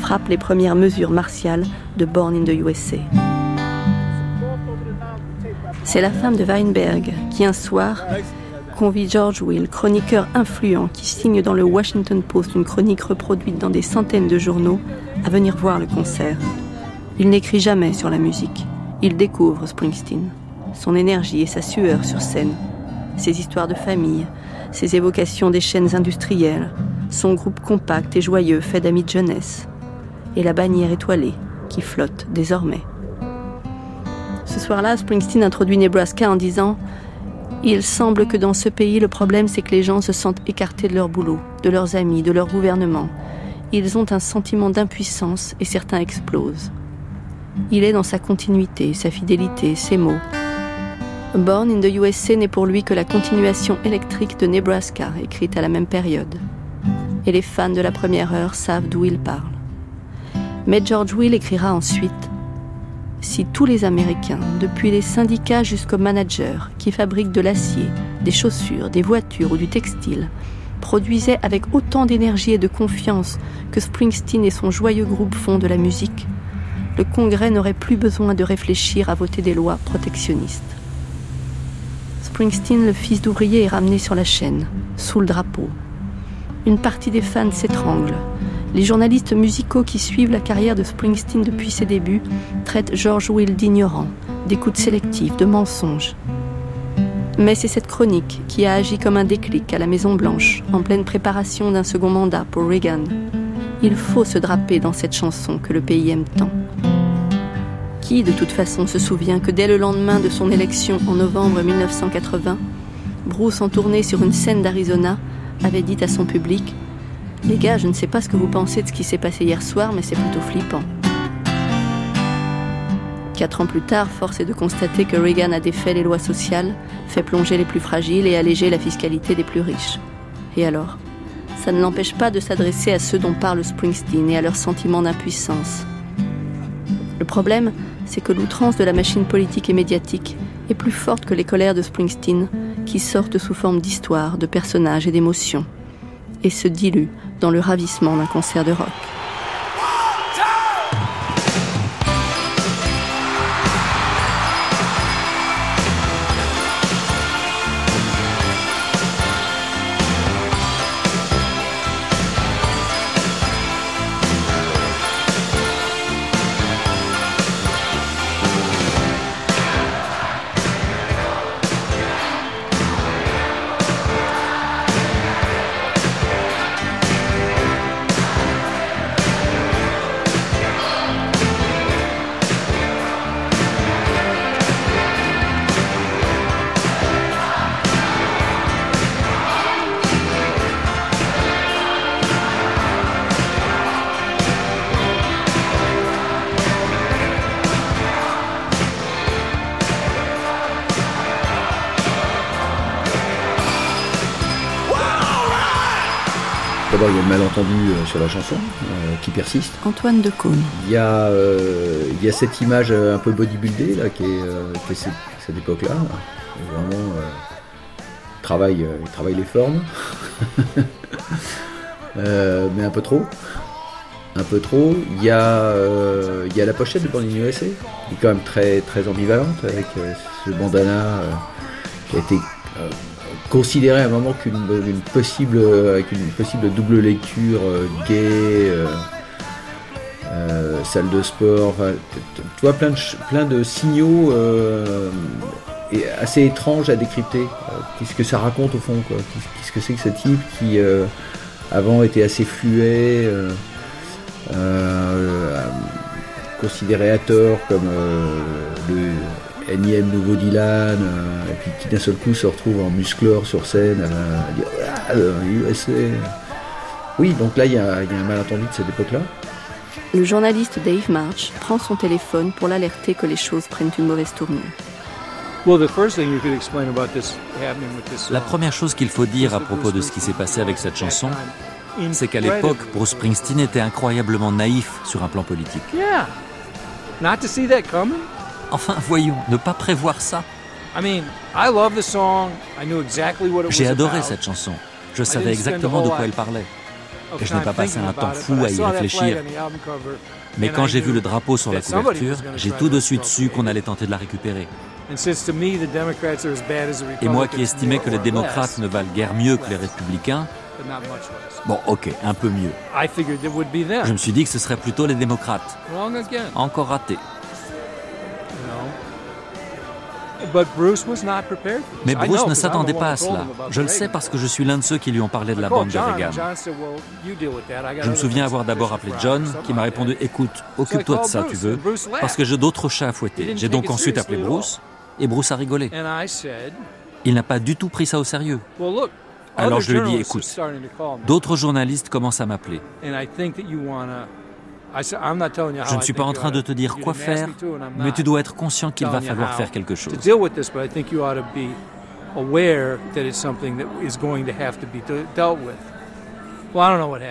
frappe les premières mesures martiales de Born in the USA. C'est la femme de Weinberg qui, un soir, convie George Will, chroniqueur influent qui signe dans le Washington Post une chronique reproduite dans des centaines de journaux, à venir voir le concert. Il n'écrit jamais sur la musique. Il découvre Springsteen, son énergie et sa sueur sur scène, ses histoires de famille, ses évocations des chaînes industrielles, son groupe compact et joyeux fait d'amis de jeunesse, et la bannière étoilée qui flotte désormais. Ce soir-là, Springsteen introduit Nebraska en disant Il semble que dans ce pays, le problème c'est que les gens se sentent écartés de leur boulot, de leurs amis, de leur gouvernement. Ils ont un sentiment d'impuissance et certains explosent. Il est dans sa continuité, sa fidélité, ses mots. Born in the USA n'est pour lui que la continuation électrique de Nebraska, écrite à la même période. Et les fans de la première heure savent d'où il parle. Mais George Will écrira ensuite Si tous les Américains, depuis les syndicats jusqu'aux managers qui fabriquent de l'acier, des chaussures, des voitures ou du textile, produisaient avec autant d'énergie et de confiance que Springsteen et son joyeux groupe font de la musique, le Congrès n'aurait plus besoin de réfléchir à voter des lois protectionnistes. Springsteen, le fils d'ouvrier, est ramené sur la chaîne, sous le drapeau. Une partie des fans s'étrangle. Les journalistes musicaux qui suivent la carrière de Springsteen depuis ses débuts traitent George Will d'ignorant, d'écoute sélective, de mensonge. Mais c'est cette chronique qui a agi comme un déclic à la Maison Blanche, en pleine préparation d'un second mandat pour Reagan. Il faut se draper dans cette chanson que le pays aime tant. Qui, de toute façon, se souvient que dès le lendemain de son élection en novembre 1980, Bruce, en tournée sur une scène d'Arizona, avait dit à son public Les gars, je ne sais pas ce que vous pensez de ce qui s'est passé hier soir, mais c'est plutôt flippant. Quatre ans plus tard, force est de constater que Reagan a défait les lois sociales, fait plonger les plus fragiles et allégé la fiscalité des plus riches. Et alors? Ça ne l'empêche pas de s'adresser à ceux dont parle Springsteen et à leur sentiment d'impuissance. Le problème, c'est que l'outrance de la machine politique et médiatique est plus forte que les colères de Springsteen, qui sortent sous forme d'histoires, de personnages et d'émotions, et se diluent dans le ravissement d'un concert de rock. D'abord, il y a le malentendu euh, sur la chanson euh, qui persiste. Antoine Decaune. Il y, a, euh, il y a cette image un peu bodybuildée là, qui est, qui est cette, cette époque-là. Vraiment, il travaille, il travaille les formes, mais un peu trop. Un peu trop. Il y a, euh, il y a la pochette de in USA, qui est quand même très, très ambivalente avec euh, ce bandana euh, qui a été considéré à un moment qu'une une possible, possible double lecture euh, gay, euh, euh, salle de sport, tu vois plein de, signaux assez étranges à décrypter. Qu'est-ce que ça raconte au fond Qu'est-ce que c'est que ce type qui avant était assez fluet, considéré à tort comme le énième nouveau Dylan, euh, et puis qui d'un seul coup se retrouve en musclore sur scène à, à dire ah, euh, USA. Oui, donc là il y y a un malentendu de cette époque-là. Le journaliste Dave March prend son téléphone pour l'alerter que les choses prennent une mauvaise tournure. La première chose qu'il faut dire à propos de ce qui s'est passé avec cette chanson, c'est qu'à l'époque, Bruce Springsteen était incroyablement naïf sur un plan politique. Enfin, voyons, ne pas prévoir ça. J'ai adoré cette chanson. Je savais exactement de quoi elle parlait. Et je n'ai pas passé un temps fou à y réfléchir. Mais quand j'ai vu le drapeau sur la couverture, j'ai tout de suite su qu'on allait tenter de la récupérer. Et moi qui estimais que les démocrates ne valent guère mieux que les républicains, bon ok, un peu mieux. Je me suis dit que ce serait plutôt les démocrates. Encore raté. Mais Bruce ne s'attendait pas à cela. Je le sais parce que je suis l'un de ceux qui lui ont parlé de la bande de Reagan. Je me souviens avoir d'abord appelé John, qui m'a répondu Écoute, occupe-toi de ça, tu veux, parce que j'ai d'autres chats à fouetter. J'ai donc ensuite appelé Bruce, et Bruce a rigolé. Il n'a pas du tout pris ça au sérieux. Alors je lui ai dit Écoute, d'autres journalistes commencent à m'appeler. Je ne suis pas en train de te dire quoi faire, mais tu dois être conscient qu'il va falloir faire quelque chose.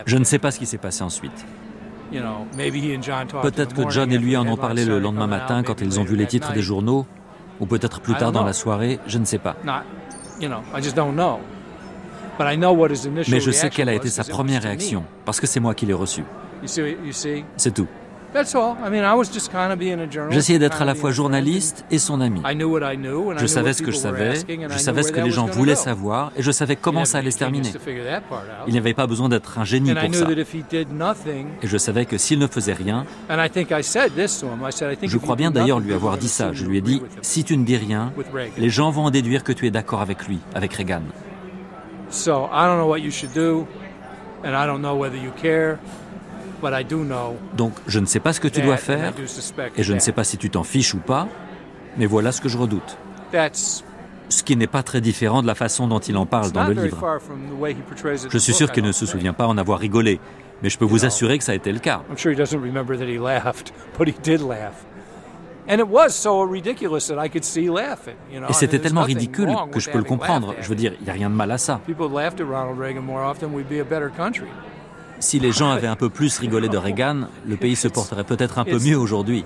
Je ne sais pas ce qui s'est passé ensuite. Peut-être que John et lui en ont parlé le lendemain matin quand ils ont vu les titres des journaux, ou peut-être plus tard dans la soirée, je ne sais pas. Mais je sais quelle a été sa première réaction, parce que c'est moi qui l'ai reçue. C'est tout. J'essayais d'être à la fois journaliste et son ami. Je savais ce que je savais, je savais ce que les gens voulaient savoir, et je savais comment ça allait se terminer. Il n'y avait pas besoin d'être un génie pour ça. Et je savais que s'il ne faisait rien, je crois bien d'ailleurs lui avoir dit ça. Je lui ai dit, si tu ne dis rien, les gens vont en déduire que tu es d'accord avec lui, avec Reagan. Donc je ne sais pas ce que tu dois faire et je ne sais pas si tu t'en fiches ou pas, mais voilà ce que je redoute. Ce qui n'est pas très différent de la façon dont il en parle dans le livre. Je suis sûr qu'il ne se souvient pas en avoir rigolé, mais je peux vous assurer que ça a été le cas. Et c'était tellement ridicule que je peux le comprendre. Je veux dire, il n'y a rien de mal à ça. Si les gens avaient un peu plus rigolé de Reagan, le pays se porterait peut-être un peu mieux aujourd'hui.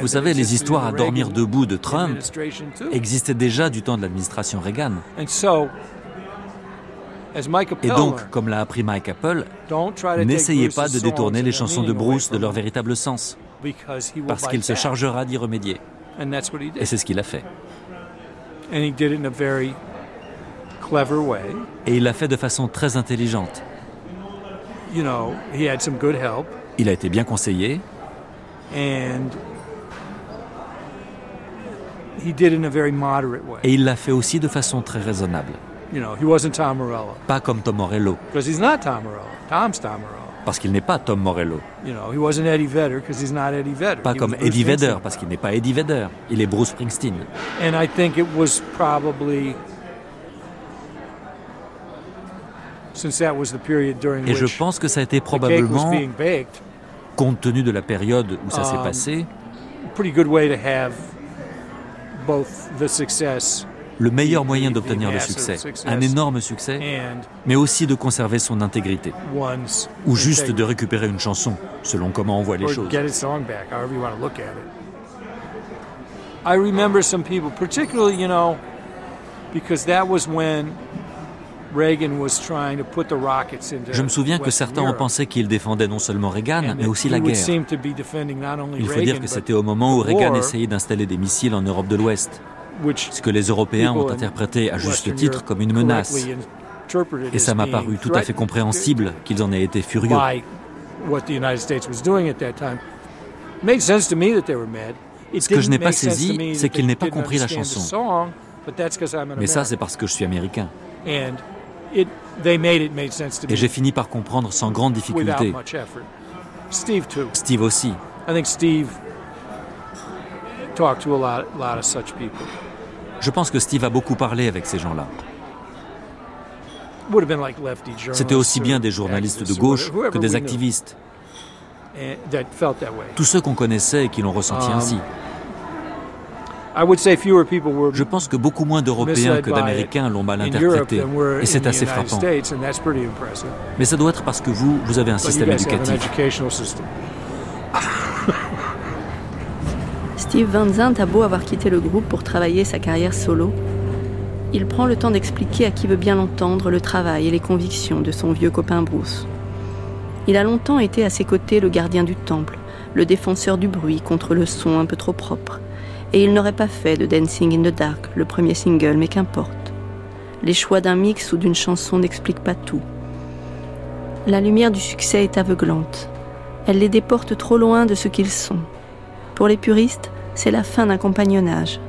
Vous savez, les histoires à dormir debout de Trump existaient déjà du temps de l'administration Reagan. Et donc, comme l'a appris Mike Apple, n'essayez pas de détourner les chansons de Bruce de leur véritable sens, parce qu'il se chargera d'y remédier. Et c'est ce qu'il a fait. Et il l'a fait de façon très intelligente. Il a été bien conseillé. Et il l'a fait aussi de façon très raisonnable. Pas comme Tom Morello. Parce qu'il n'est pas Tom Morello. Pas comme Eddie Vedder, parce qu'il n'est pas Eddie Vedder. Il est Bruce Springsteen. Et je pense que ça a été probablement, compte tenu de la période où ça s'est passé, le meilleur moyen d'obtenir le succès, un énorme succès, mais aussi de conserver son intégrité, ou juste de récupérer une chanson, selon comment on voit les choses. I remember some people, particularly, you know, because that was when Reagan was trying to put the rockets into Je me souviens que certains ont pensé qu'il défendait non seulement Reagan, mais aussi la guerre. Il faut dire que c'était au moment où Reagan essayait d'installer des missiles en Europe de l'Ouest ce que les Européens ont interprété à juste titre comme une menace. Et ça m'a paru tout à fait compréhensible qu'ils en aient été furieux. Ce que je n'ai pas saisi, c'est qu'ils n'aient pas compris la chanson. Mais ça, c'est parce que je suis américain. Et j'ai fini par comprendre sans grande difficulté. Steve aussi. Je pense que Steve a beaucoup parlé avec ces gens-là. C'était aussi bien des journalistes de gauche que des activistes. Tous ceux qu'on connaissait et qui l'ont ressenti Um, ainsi. Je pense que beaucoup moins d'Européens que d'Américains l'ont mal interprété, et c'est assez frappant. Mais ça doit être parce que vous, vous avez un système éducatif. Steve Van Zandt a beau avoir quitté le groupe pour travailler sa carrière solo, il prend le temps d'expliquer à qui veut bien l'entendre le travail et les convictions de son vieux copain Bruce. Il a longtemps été à ses côtés le gardien du temple, le défenseur du bruit contre le son un peu trop propre, et il n'aurait pas fait de Dancing in the Dark, le premier single, mais qu'importe. Les choix d'un mix ou d'une chanson n'expliquent pas tout. La lumière du succès est aveuglante. Elle les déporte trop loin de ce qu'ils sont. Pour les puristes, c'est la fin d'un compagnonnage.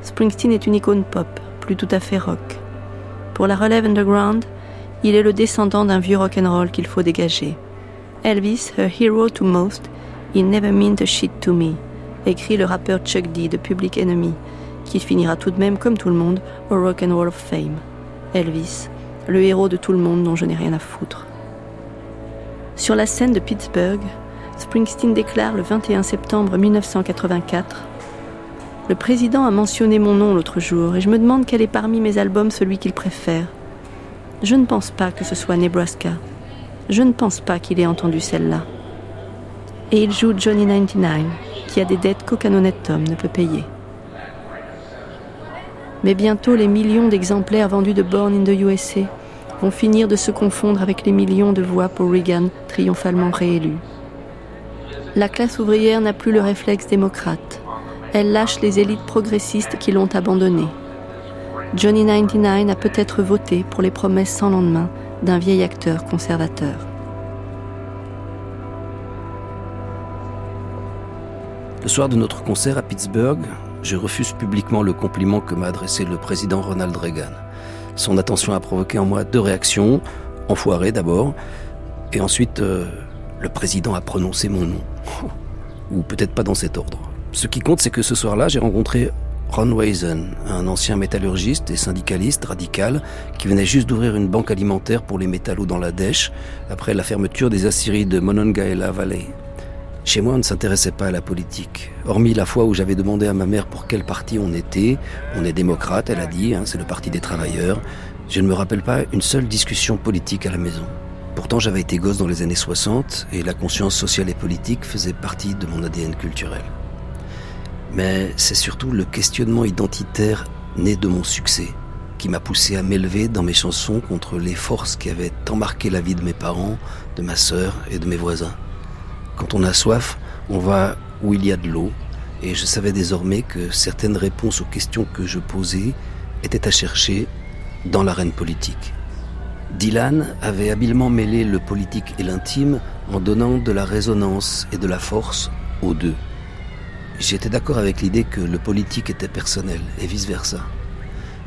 Springsteen est une icône pop, plus tout à fait rock. Pour la relève underground, il est le descendant d'un vieux rock'n'roll qu'il faut dégager. Elvis, her hero to most, he never meant a shit to me écrit le rappeur Chuck D de Public Enemy, qui finira tout de même, comme tout le monde, au Rock and Roll of Fame. Elvis, le héros de tout le monde dont je n'ai rien à foutre. Sur la scène de Pittsburgh, Springsteen déclare le 21 septembre 1984 Le président a mentionné mon nom l'autre jour et je me demande quel est parmi mes albums celui qu'il préfère. Je ne pense pas que ce soit Nebraska. Je ne pense pas qu'il ait entendu celle-là. Et il joue Johnny 99 qui a des dettes qu'aucun honnête homme ne peut payer. Mais bientôt, les millions d'exemplaires vendus de Born in the USA vont finir de se confondre avec les millions de voix pour Reagan triomphalement réélu. La classe ouvrière n'a plus le réflexe démocrate. Elle lâche les élites progressistes qui l'ont abandonnée. Johnny 99 a peut-être voté pour les promesses sans lendemain d'un vieil acteur conservateur. Le soir de notre concert à Pittsburgh, je refuse publiquement le compliment que m'a adressé le président Ronald Reagan. Son attention a provoqué en moi deux réactions, enfoiré d'abord, et ensuite euh, le président a prononcé mon nom. Ou peut-être pas dans cet ordre. Ce qui compte, c'est que ce soir-là, j'ai rencontré Ron Weizen, un ancien métallurgiste et syndicaliste radical qui venait juste d'ouvrir une banque alimentaire pour les métallos dans la Dèche après la fermeture des aciéries de Monongahela Valley. Chez moi, on ne s'intéressait pas à la politique. Hormis la fois où j'avais demandé à ma mère pour quel parti on était. On est démocrate, elle a dit, hein, c'est le parti des travailleurs. Je ne me rappelle pas une seule discussion politique à la maison. Pourtant, j'avais été gosse dans les années 60 et la conscience sociale et politique faisait partie de mon ADN culturel. Mais c'est surtout le questionnement identitaire né de mon succès qui m'a poussé à m'élever dans mes chansons contre les forces qui avaient tant marqué la vie de mes parents, de ma sœur et de mes voisins. Quand on a soif, on va où il y a de l'eau, et je savais désormais que certaines réponses aux questions que je posais étaient à chercher dans l'arène politique. Dylan avait habilement mêlé le politique et l'intime en donnant de la résonance et de la force aux deux. J'étais d'accord avec l'idée que le politique était personnel et vice-versa.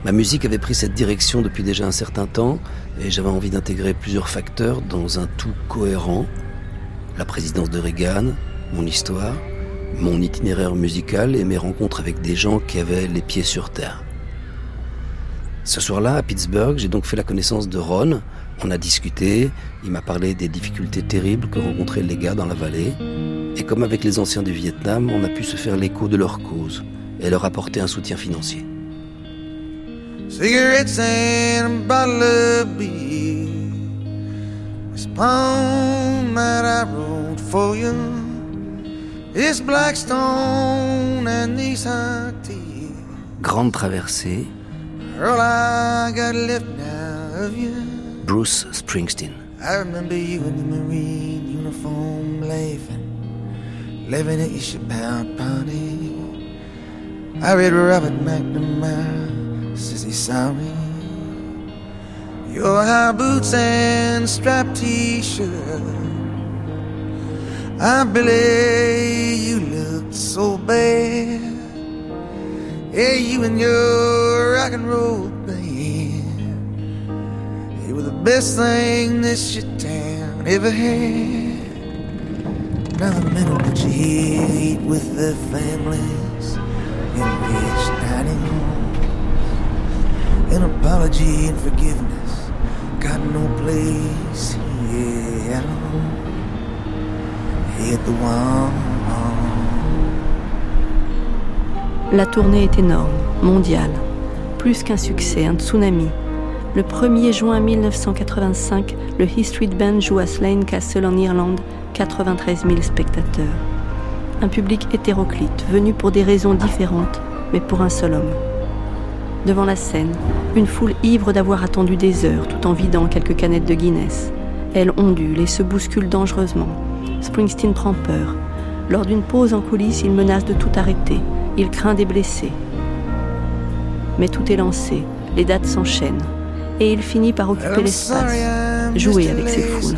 Ma musique avait pris cette direction depuis déjà un certain temps et j'avais envie d'intégrer plusieurs facteurs dans un tout cohérent la présidence de Reagan, mon histoire, mon itinéraire musical et mes rencontres avec des gens qui avaient les pieds sur terre. Ce soir-là, à Pittsburgh, j'ai donc fait la connaissance de Ron. On a discuté, il m'a parlé des difficultés terribles que rencontraient les gars dans la vallée. Et comme avec les anciens du Vietnam, on a pu se faire l'écho de leur cause et leur apporter un soutien financier. Cigarettes and a bottle of beer. This poem that I wrote for you. This Blackstone and these hot tears. Grande traversée. All I got left now of you. Bruce Springsteen. I remember you in the Marine uniform laughing, laughing at your shipbound party. I read Robert McNamara, says he's sorry. Your high boots and striped t-shirt. I believe you looked so bad. Yeah, you and your rock and roll band. You were the best thing this your town ever had. Now the minute that you hear eat with their families in rich dining halls. An apology and forgiveness got no place here. at all. Hit the wall. La tournée est énorme, mondiale. Plus qu'un succès, un tsunami. Le 1er juin 1985, le Heath Street Band joue à Slane Castle en Irlande, 93 000 spectateurs. Un public hétéroclite, venu pour des raisons différentes, mais pour un seul homme. Devant la scène, une foule ivre d'avoir attendu des heures tout en vidant quelques canettes de Guinness. Elle ondule et se bouscule dangereusement. Springsteen prend peur. Lors d'une pause en coulisses, il menace de tout arrêter. Il craint des blessés. Mais tout est lancé, les dates s'enchaînent, et il finit par occuper l'espace, jouer avec ses foules.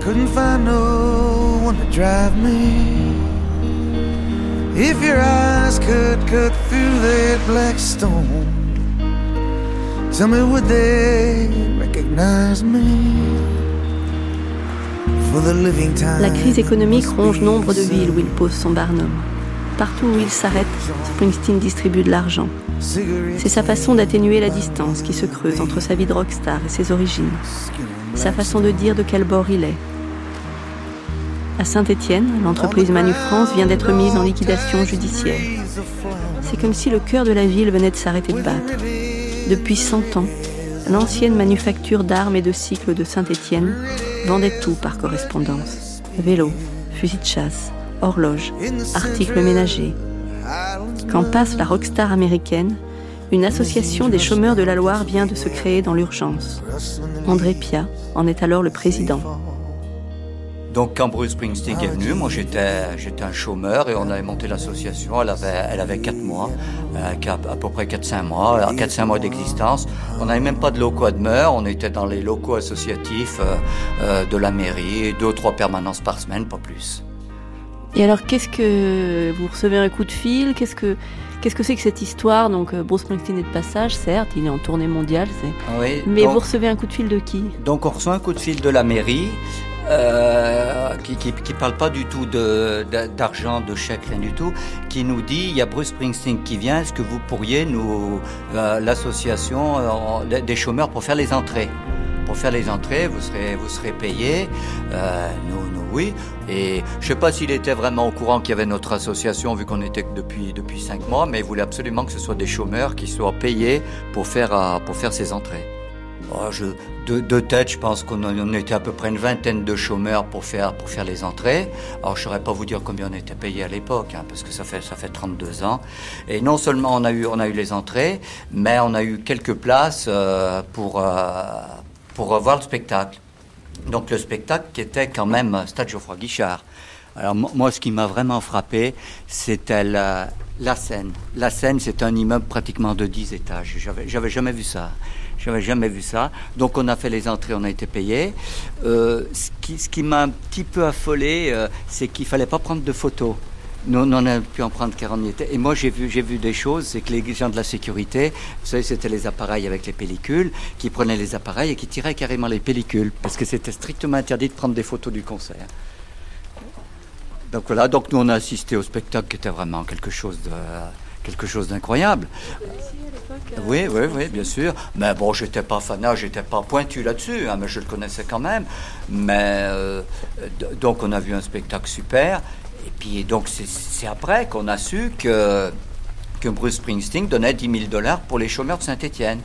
Couldn't find no one to drive me. If your eyes could cut through that black stone, tell me would they recognize me? La crise économique ronge nombre de villes où il pose son barnum. Partout où il s'arrête, Springsteen distribue de l'argent. C'est sa façon d'atténuer la distance qui se creuse entre sa vie de rockstar et ses origines. Sa façon de dire de quel bord il est. À Saint-Étienne, l'entreprise Manu France vient d'être mise en liquidation judiciaire. C'est comme si le cœur de la ville venait de s'arrêter de battre. Depuis 100 ans, l'ancienne manufacture d'armes et de cycles de Saint-Étienne vendait tout par correspondance. Vélos, fusils de chasse, horloges, articles ménagers. Quand passe la rockstar américaine, une association des chômeurs de la Loire vient de se créer dans l'urgence. André Pia en est alors le président. Donc quand Bruce Springsteen est venu, moi j'étais j'étais un chômeur et on avait monté l'association. Elle avait elle avait quatre mois, euh, à peu près 4-5 mois, alors 4-5 mois d'existence. On n'avait même pas de locaux à demeure, on était dans les locaux associatifs euh, euh, de la mairie, deux trois permanences par semaine, pas plus. Et alors qu'est-ce que vous recevez un coup de fil? Qu'est-ce que Qu'est-ce que c'est que cette histoire? Donc, Bruce Springsteen est de passage, certes, il est en tournée mondiale, oui, mais donc, vous recevez un coup de fil de qui? Donc, on reçoit un coup de fil de la mairie euh, qui, qui, qui parle pas du tout de, d'argent, de, chèque, rien du tout, qui nous dit il y a Bruce Springsteen qui vient, est-ce que vous pourriez nous euh, l'association euh, des chômeurs pour faire les entrées? Pour faire les entrées, vous serez, vous serez payé. Euh, nous, nous, oui. Et je sais pas s'il était vraiment au courant qu'il y avait notre association, vu qu'on était depuis depuis cinq mois, mais il voulait absolument que ce soit des chômeurs qui soient payés pour faire euh, pour faire ces entrées. Oh, je, de, de, tête, je pense qu'on on était à peu près une vingtaine de chômeurs pour faire, pour faire les entrées. Alors, je saurais pas vous dire combien on était payé à l'époque, hein, parce que ça fait, ça fait 32 ans. Et non seulement on a eu, on a eu les entrées, mais on a eu quelques places euh, pour, euh, pour voir le spectacle. Donc, le spectacle qui était quand même Stade Geoffroy Guichard. Alors, moi, ce qui m'a vraiment frappé, c'était la, la scène. La scène, c'est un immeuble pratiquement de 10 étages. J'avais jamais vu ça. J'avais jamais vu ça. Donc on a fait les entrées, on a été payé. Euh, ce qui, ce qui m'a un petit peu affolé, euh, c'est qu'il fallait pas prendre de photos. Nous, on a pu en prendre car on. Et moi, j'ai vu, j'ai vu des choses, c'est que les gens de la sécurité, vous savez, c'était les appareils avec les pellicules, qui prenaient les appareils et qui tiraient carrément les pellicules, parce que c'était strictement interdit de prendre des photos du concert. Donc voilà, donc nous on a assisté au spectacle qui était vraiment quelque chose de quelque chose d'incroyable. Oui, oui, oui, bien sûr. Mais bon, j'étais pas fanat, j'étais pas pointu là-dessus, hein, mais je le connaissais quand même. Mais euh, donc on a vu un spectacle super. Et puis donc c'est après qu'on a su que que Bruce Springsteen donnait 10 000 dollars pour les chômeurs de Saint-Étienne.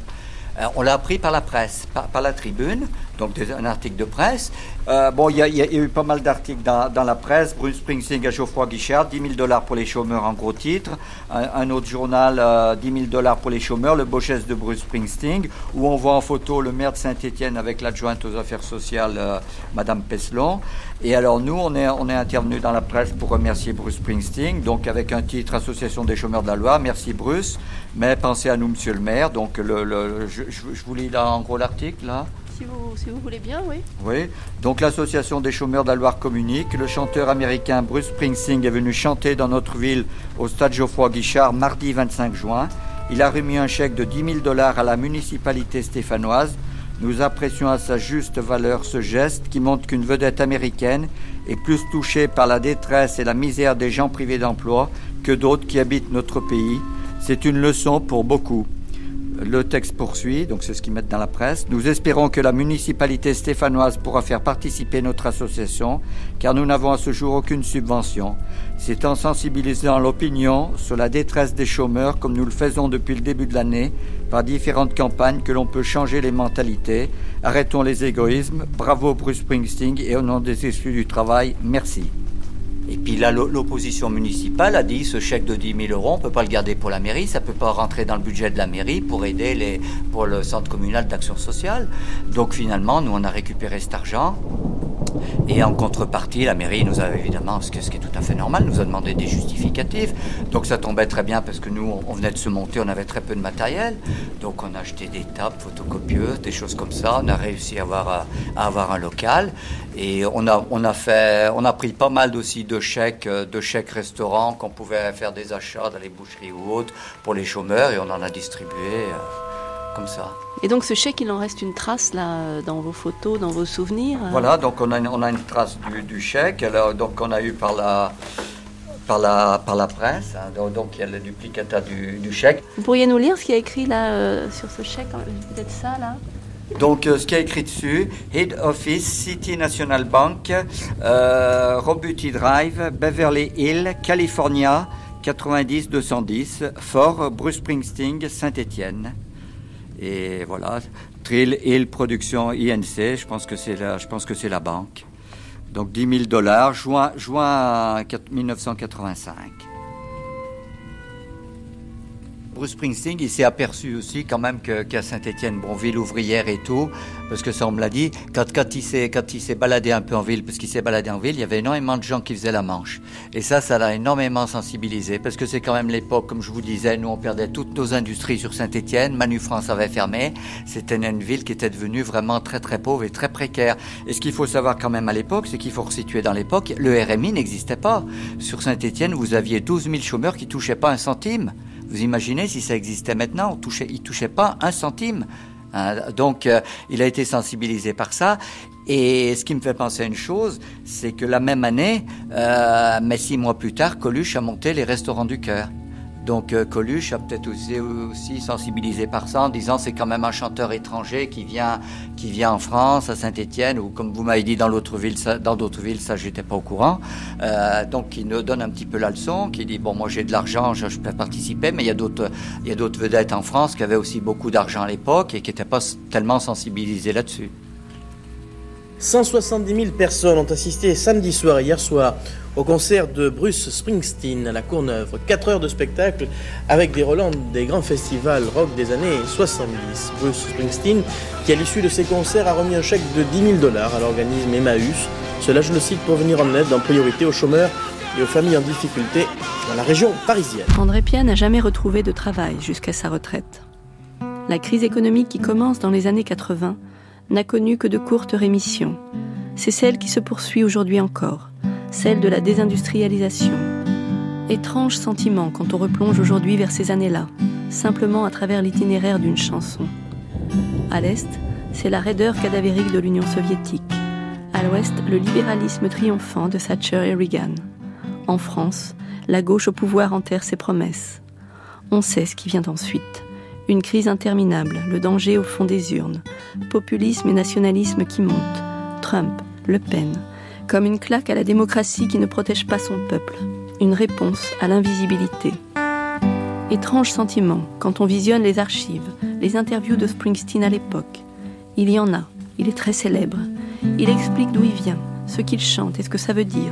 Euh, on l'a appris par la presse, par, par la tribune, donc un article de presse. Euh, bon, il y, a eu pas mal d'articles dans, la presse. Bruce Springsteen à Geoffroy Guichard, 10 000 dollars pour les chômeurs en gros titre. Un, autre journal, euh, 10 000 dollars pour les chômeurs, le beau de Bruce Springsteen, où on voit en photo le maire de Saint-Étienne avec l'adjointe aux affaires sociales, euh, Madame Peslon. Et alors nous, on est, on intervenu dans la presse pour remercier Bruce Springsteen, donc avec un titre Association des chômeurs de la Loire, merci Bruce, mais pensez à nous, Monsieur le maire. Donc je, vous lis en gros l'article là. Si vous, voulez bien, oui. Oui. Donc l'Association des chômeurs de la Loire communique. Le chanteur américain Bruce Springsteen est venu chanter dans notre ville au stade Geoffroy Guichard mardi 25 juin. Il a remis un chèque de 10 000 dollars à la municipalité stéphanoise. Nous apprécions à sa juste valeur ce geste qui montre qu'une vedette américaine est plus touchée par la détresse et la misère des gens privés d'emploi que d'autres qui habitent notre pays. C'est une leçon pour beaucoup. Le texte poursuit, donc c'est ce qu'ils mettent dans la presse. Nous espérons que la municipalité stéphanoise pourra faire participer notre association, car nous n'avons à ce jour aucune subvention. C'est en sensibilisant l'opinion sur la détresse des chômeurs, comme nous le faisons depuis le début de l'année, par différentes campagnes, que l'on peut changer les mentalités. Arrêtons les égoïsmes. Bravo Bruce Springsteen et au nom des exclus du travail, merci. Et puis là, l'opposition municipale a dit ce chèque de 10 000 euros, on ne peut pas le garder pour la mairie, ça ne peut pas rentrer dans le budget de la mairie pour aider pour le centre communal d'action sociale. Donc finalement, nous, on a récupéré cet argent. Et en contrepartie, la mairie nous a évidemment, ce qui est tout à fait normal, nous a demandé des justificatifs. Donc ça tombait très bien parce que nous, on venait de se monter, on avait très peu de matériel. Donc on a acheté des tables, photocopieuses, des choses comme ça. On a réussi à avoir, un local. Et on a, on on a pris pas mal aussi de chèques, de chèques restaurants qu'on pouvait faire des achats dans les boucheries ou autres pour les chômeurs et on en a distribué euh, comme ça. Et donc ce chèque, il en reste une trace là dans vos photos, dans vos souvenirs euh Voilà, donc on a, on a une trace du, chèque, alors, donc on a eu par la, par la, par la presse, hein, donc, il y a le duplicata du, chèque. Vous pourriez nous lire ce qu'il y a écrit là euh, sur ce chèque, hein, peut-être ça là? Donc, euh, ce qui est écrit dessus, Head Office, City National Bank, euh, Robuty Drive, Beverly Hills, California, 90-210, Fort, Bruce Springsteen, Saint-Étienne. Et voilà, Trill Hill Production INC, je pense que c'est la, je pense que c'est la banque. Donc 10 000 dollars, juin, juin 1985. Bruce Springsteen, il s'est aperçu aussi quand même qu'à Saint-Étienne, bon, ville ouvrière et tout, parce que ça on me l'a dit, quand, il s'est baladé un peu en ville, parce qu'il s'est baladé en ville, il y avait énormément de gens qui faisaient la manche. Et ça, ça l'a énormément sensibilisé, parce que c'est quand même l'époque, comme je vous disais, nous on perdait toutes nos industries sur Saint-Étienne, Manu France avait fermé, c'était une ville qui était devenue vraiment très très pauvre et très précaire. Et ce qu'il faut savoir quand même à l'époque, c'est qu'il faut resituer dans l'époque, le RMI n'existait pas. Sur Saint-Étienne, vous aviez 12 000 chômeurs qui touchaient pas un centime. Vous imaginez si ça existait maintenant, on touchait, touchait pas un centime. Hein. donc, euh, il a été sensibilisé par ça. Et ce qui me fait penser à une chose, c'est que la même année, euh, mais six mois plus tard, Coluche a monté les restaurants du cœur. Donc euh, Coluche a peut-être aussi, sensibilisé par ça en disant c'est quand même un chanteur étranger qui vient, qui vient en France, à Saint-Étienne, ou comme vous m'avez dit dans d'autres villes, ça j'étais pas au courant. Euh, donc il nous donne un petit peu la leçon, qui dit bon moi j'ai de l'argent, je, peux participer, mais il y a d'autres, il y a d'autres vedettes en France qui avaient aussi beaucoup d'argent à l'époque et qui n'étaient pas tellement sensibilisées là-dessus. 170 000 personnes ont assisté samedi soir et hier soir au concert de Bruce Springsteen à la Courneuve. 4 heures de spectacle avec des Rolands des grands festivals rock des années 70. Bruce Springsteen, qui à l'issue de ses concerts a remis un chèque de 10 000 dollars à l'organisme Emmaüs. Cela, je le cite, pour venir en aide en priorité aux chômeurs et aux familles en difficulté dans la région parisienne. André Pia n'a jamais retrouvé de travail jusqu'à sa retraite. La crise économique qui commence dans les années 80 n'a connu que de courtes rémissions. C'est celle qui se poursuit aujourd'hui encore, celle de la désindustrialisation. Étrange sentiment quand on replonge aujourd'hui vers ces années-là, simplement à travers l'itinéraire d'une chanson. À l'Est, c'est la raideur cadavérique de l'Union soviétique. À l'Ouest, le libéralisme triomphant de Thatcher et Reagan. En France, la gauche au pouvoir enterre ses promesses. On sait ce qui vient ensuite. Une crise interminable, le danger au fond des urnes, populisme et nationalisme qui montent, Trump, Le Pen, comme une claque à la démocratie qui ne protège pas son peuple, une réponse à l'invisibilité. Étrange sentiment quand on visionne les archives, les interviews de Springsteen à l'époque. Il y en a, il est très célèbre. Il explique d'où il vient, ce qu'il chante et ce que ça veut dire.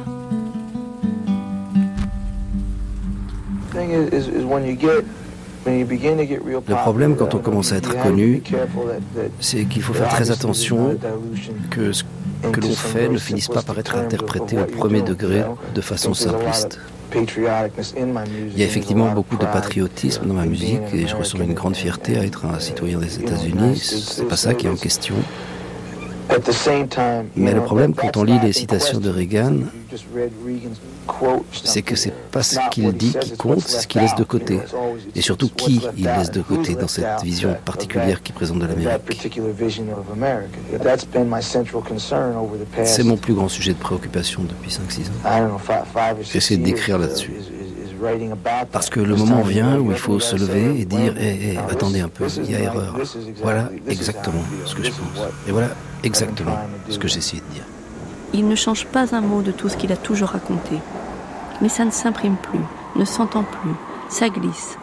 Le problème quand on commence à être connu, c'est qu'il faut faire très attention que ce que l'on fait ne finisse pas par être interprété au premier degré de façon simpliste. Il y a effectivement beaucoup de patriotisme dans ma musique et je ressens une grande fierté à être un citoyen des États-Unis. C'est pas ça qui est en question. Mais le problème quand on lit les citations de Reagan, c'est que c'est pas ce qu'il dit qui compte, c'est ce qu'il laisse de côté. Et surtout qui il laisse de côté dans cette vision particulière qu'il présente de l'Amérique? C'est mon plus grand sujet de préoccupation depuis 5-6 ans. J'essaie d'écrire là-dessus. Parce que le moment vient où il faut se lever et dire hé, hé, attendez un peu, il y a erreur. Voilà exactement ce que je pense. Et voilà exactement ce que j'essaie de dire. Il ne change pas un mot de tout ce qu'il a toujours raconté. Mais ça ne s'imprime plus, ne s'entend plus, ça glisse.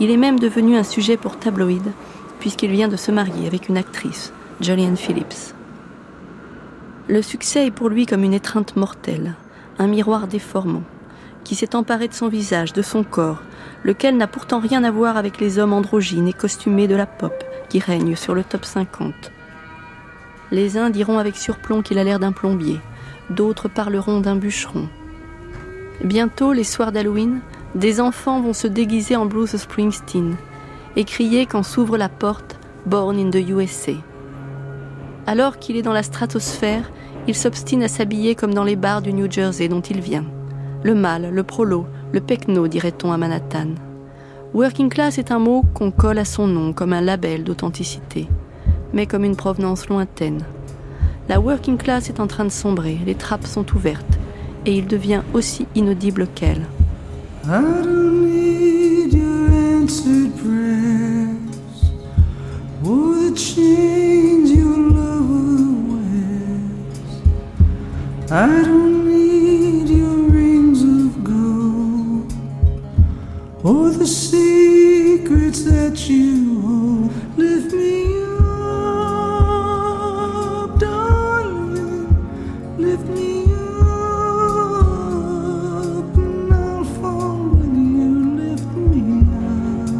Il est même devenu un sujet pour tabloïd, puisqu'il vient de se marier avec une actrice, Jolene Phillips. Le succès est pour lui comme une étreinte mortelle, un miroir déformant, qui s'est emparé de son visage, de son corps, lequel n'a pourtant rien à voir avec les hommes androgynes et costumés de la pop qui règnent sur le top 50. Les uns diront avec surplomb qu'il a l'air d'un plombier, d'autres parleront d'un bûcheron. Bientôt, les soirs d'Halloween, des enfants vont se déguiser en Bruce Springsteen et crier quand s'ouvre la porte Born in the USA. Alors qu'il est dans la stratosphère, il s'obstine à s'habiller comme dans les bars du New Jersey dont il vient. Le mâle, le prolo, le pecno, dirait-on à Manhattan. Working class est un mot qu'on colle à son nom comme un label d'authenticité, mais comme une provenance lointaine. La working class est en train de sombrer, les trappes sont ouvertes, et il devient aussi inaudible qu'elle. I don't or the secrets that you hold. Lift me up, darling. Lift me up, and I'll fall with you. Lift me up.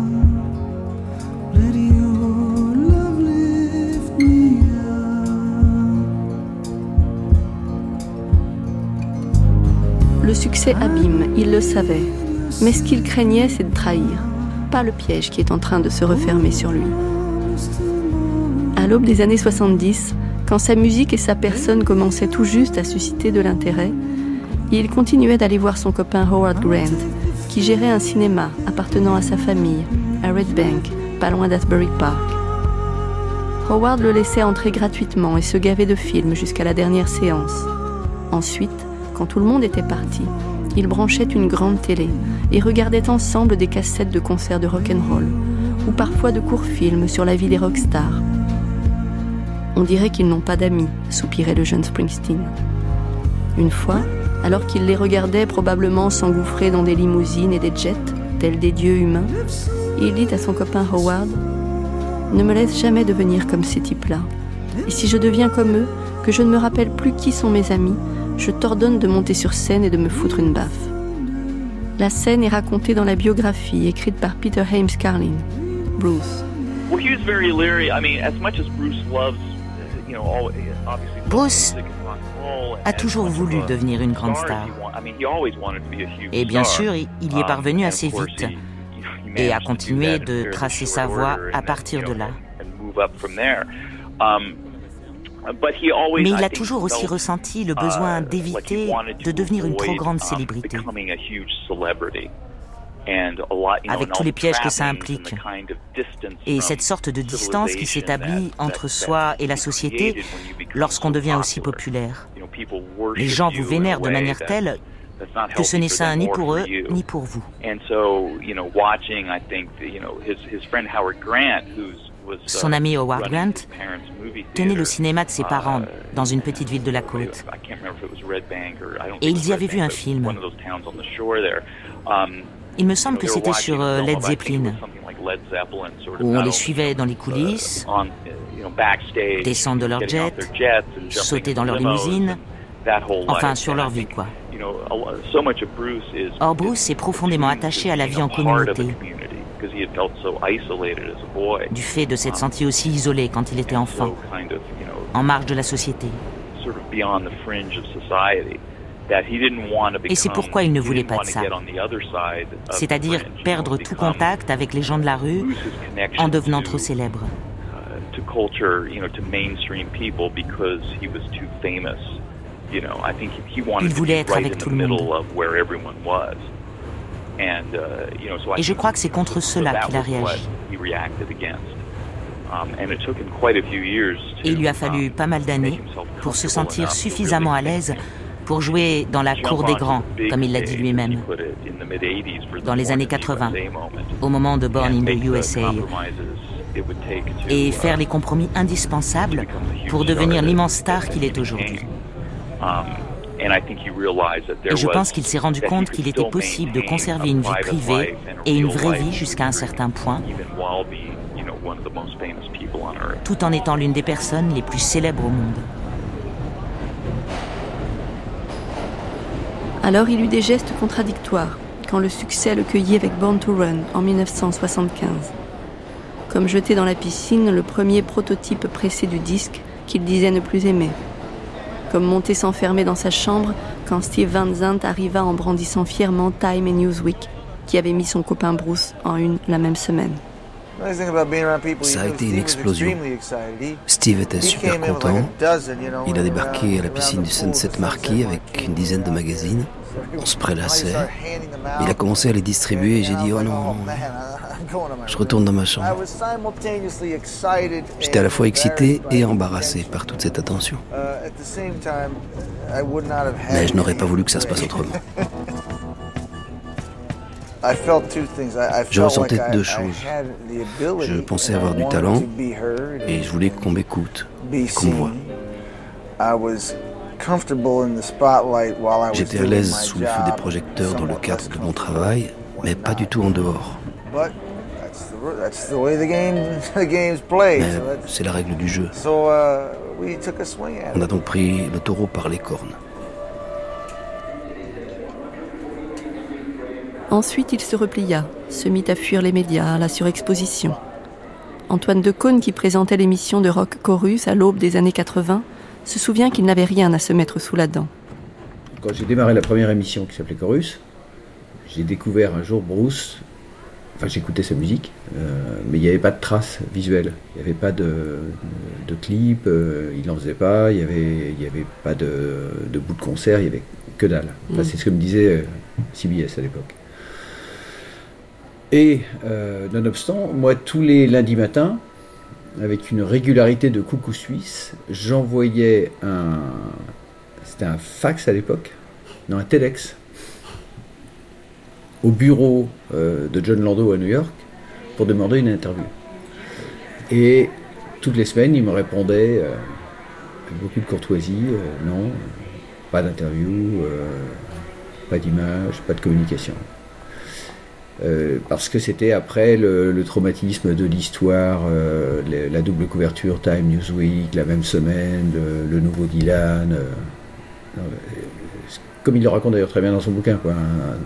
Let your love lift me Le succès abîme, il le savait. Mais ce qu'il craignait, c'est de trahir, pas le piège qui est en train de se refermer sur lui. À l'aube des années 70, quand sa musique et sa personne commençaient tout juste à susciter de l'intérêt, il continuait d'aller voir son copain Howard Grant, qui gérait un cinéma appartenant à sa famille, à Red Bank, pas loin d'Asbury Park. Howard le laissait entrer gratuitement et se gavait de films jusqu'à la dernière séance. Ensuite, quand tout le monde était parti, ils branchaient une grande télé et regardaient ensemble des cassettes de concerts de rock'n'roll ou parfois de courts films sur la vie des rockstars. On dirait qu'ils n'ont pas d'amis, soupirait le jeune Springsteen. Une fois, alors qu'il les regardait probablement s'engouffrer dans des limousines et des jets, tels des dieux humains, il dit à son copain Howard Ne me laisse jamais devenir comme ces types-là. Et si je deviens comme eux, que je ne me rappelle plus qui sont mes amis, je t'ordonne de monter sur scène et de me foutre une baffe. La scène est racontée dans la biographie écrite par Peter Hames Carlin, Bruce. Well, he was very leery. I mean, as much as Bruce loves, you know, all, obviously Bruce music and rock and roll, a toujours voulu devenir une grande star. Et bien sûr, il y est Um, parvenu assez vite et a continué de tracer sa voie à partir de là. Mais il a toujours aussi ressenti le uh, besoin d'éviter de devenir une trop grande um, célébrité. Avec tous les pièges que ça implique. Et cette sorte de distance qui s'établit entre soi et la société lorsqu'on devient aussi populaire. Les gens vous vénèrent de manière telle que ce n'est sain ni pour eux ni pour vous. Son ami Howard Grant parents' tenait le cinéma de ses parents uh, dans une petite ville de la côte. Et ils y avaient vu un film. One of those towns on the shore there. Um, Il me semble que c'était sur euh, Led Zeppelin, où on les suivait dans les coulisses, uh, backstage, descendre de leur jet, sauter dans leur limousine, enfin sur leur vie quoi. Or Bruce est profondément attaché à la vie en communauté, community because he had felt so isolated as a boy. du fait de s'être senti aussi isolé quand il était enfant, en marge de la société. sort of beyond the fringe of society. That he didn't want to Et c'est pourquoi il ne voulait pas de ça. get on the other side of the C'est-à-dire perdre tout contact avec les gens de la rue en devenant to- trop célèbre. to culture, you know, to mainstream people because he was too famous. You know, I think he wanted Il to voulait be être avec tout le monde. Et je crois que c'est contre cela qu'il a réagi. Um, Et il lui a fallu um, pas mal d'années pour se sentir suffisamment à l'aise pour jouer dans la cour des grands, comme il l'a dit lui-même, dans les années 80, au moment de Born in the USA, et faire les compromis indispensables pour devenir l'immense star qu'il est aujourd'hui. Et je pense qu'il s'est rendu compte qu'il était possible de conserver une vie privée et une vraie vie jusqu'à un certain point, tout en étant l'une des personnes les plus célèbres au monde. Alors il eut des gestes contradictoires quand le succès le cueillit avec Born to Run en 1975. Comme jeter dans la piscine le premier prototype pressé du disque qu'il disait ne plus aimer. Comme monter s'enfermer dans sa chambre quand Steve Van Zandt arriva en brandissant fièrement Time et Newsweek, qui avait mis son copain Bruce en une la même semaine. Ça a été une explosion. Steve était super content. Il a débarqué à la piscine du Sunset Marquis avec une dizaine de magazines. On se prélassait. Il a commencé à les distribuer et j'ai dit Oh non, je retourne dans ma chambre. J'étais à la fois excité et embarrassé par toute cette attention. Mais je n'aurais pas voulu que ça se passe autrement. Je ressentais deux choses. Je pensais avoir du talent et je voulais qu'on m'écoute, qu'on me voit. J'étais à l'aise sous le feu des projecteurs dans le cadre de mon travail, mais pas du tout en dehors. Mais c'est la règle du jeu. On a donc pris le taureau par les cornes. Ensuite, il se replia, se mit à fuir les médias, la surexposition. Antoine Decaune, qui présentait l'émission de Rock Chorus à l'aube des années 80, se souvient qu'il n'avait rien à se mettre sous la dent. Quand j'ai démarré la première émission qui s'appelait Chorus, j'ai découvert un jour Bruce. Enfin, j'écoutais sa musique, euh, mais il n'y avait pas de traces visuelles. Il n'y avait pas de, de, clip, euh, il n'en faisait pas, il n'y avait, y avait pas de, de, bout de concert, il n'y avait que dalle. Enfin, mm. C'est ce que me disait euh, CBS à l'époque. Et nonobstant, moi, tous les lundis matins, avec une régularité de coucou suisse, j'envoyais un. C'était un fax à l'époque, non, un TEDx, au bureau euh, de John Lando à New York pour demander une interview. Et toutes les semaines, il me répondait euh, avec beaucoup de courtoisie euh, non, pas d'interview, pas d'image, pas de communication. Euh, parce que c'était après le, traumatisme de l'histoire, euh, la double couverture Time Newsweek, la même semaine, le, nouveau Dylan. Euh, comme il le raconte d'ailleurs très bien dans son bouquin, hein,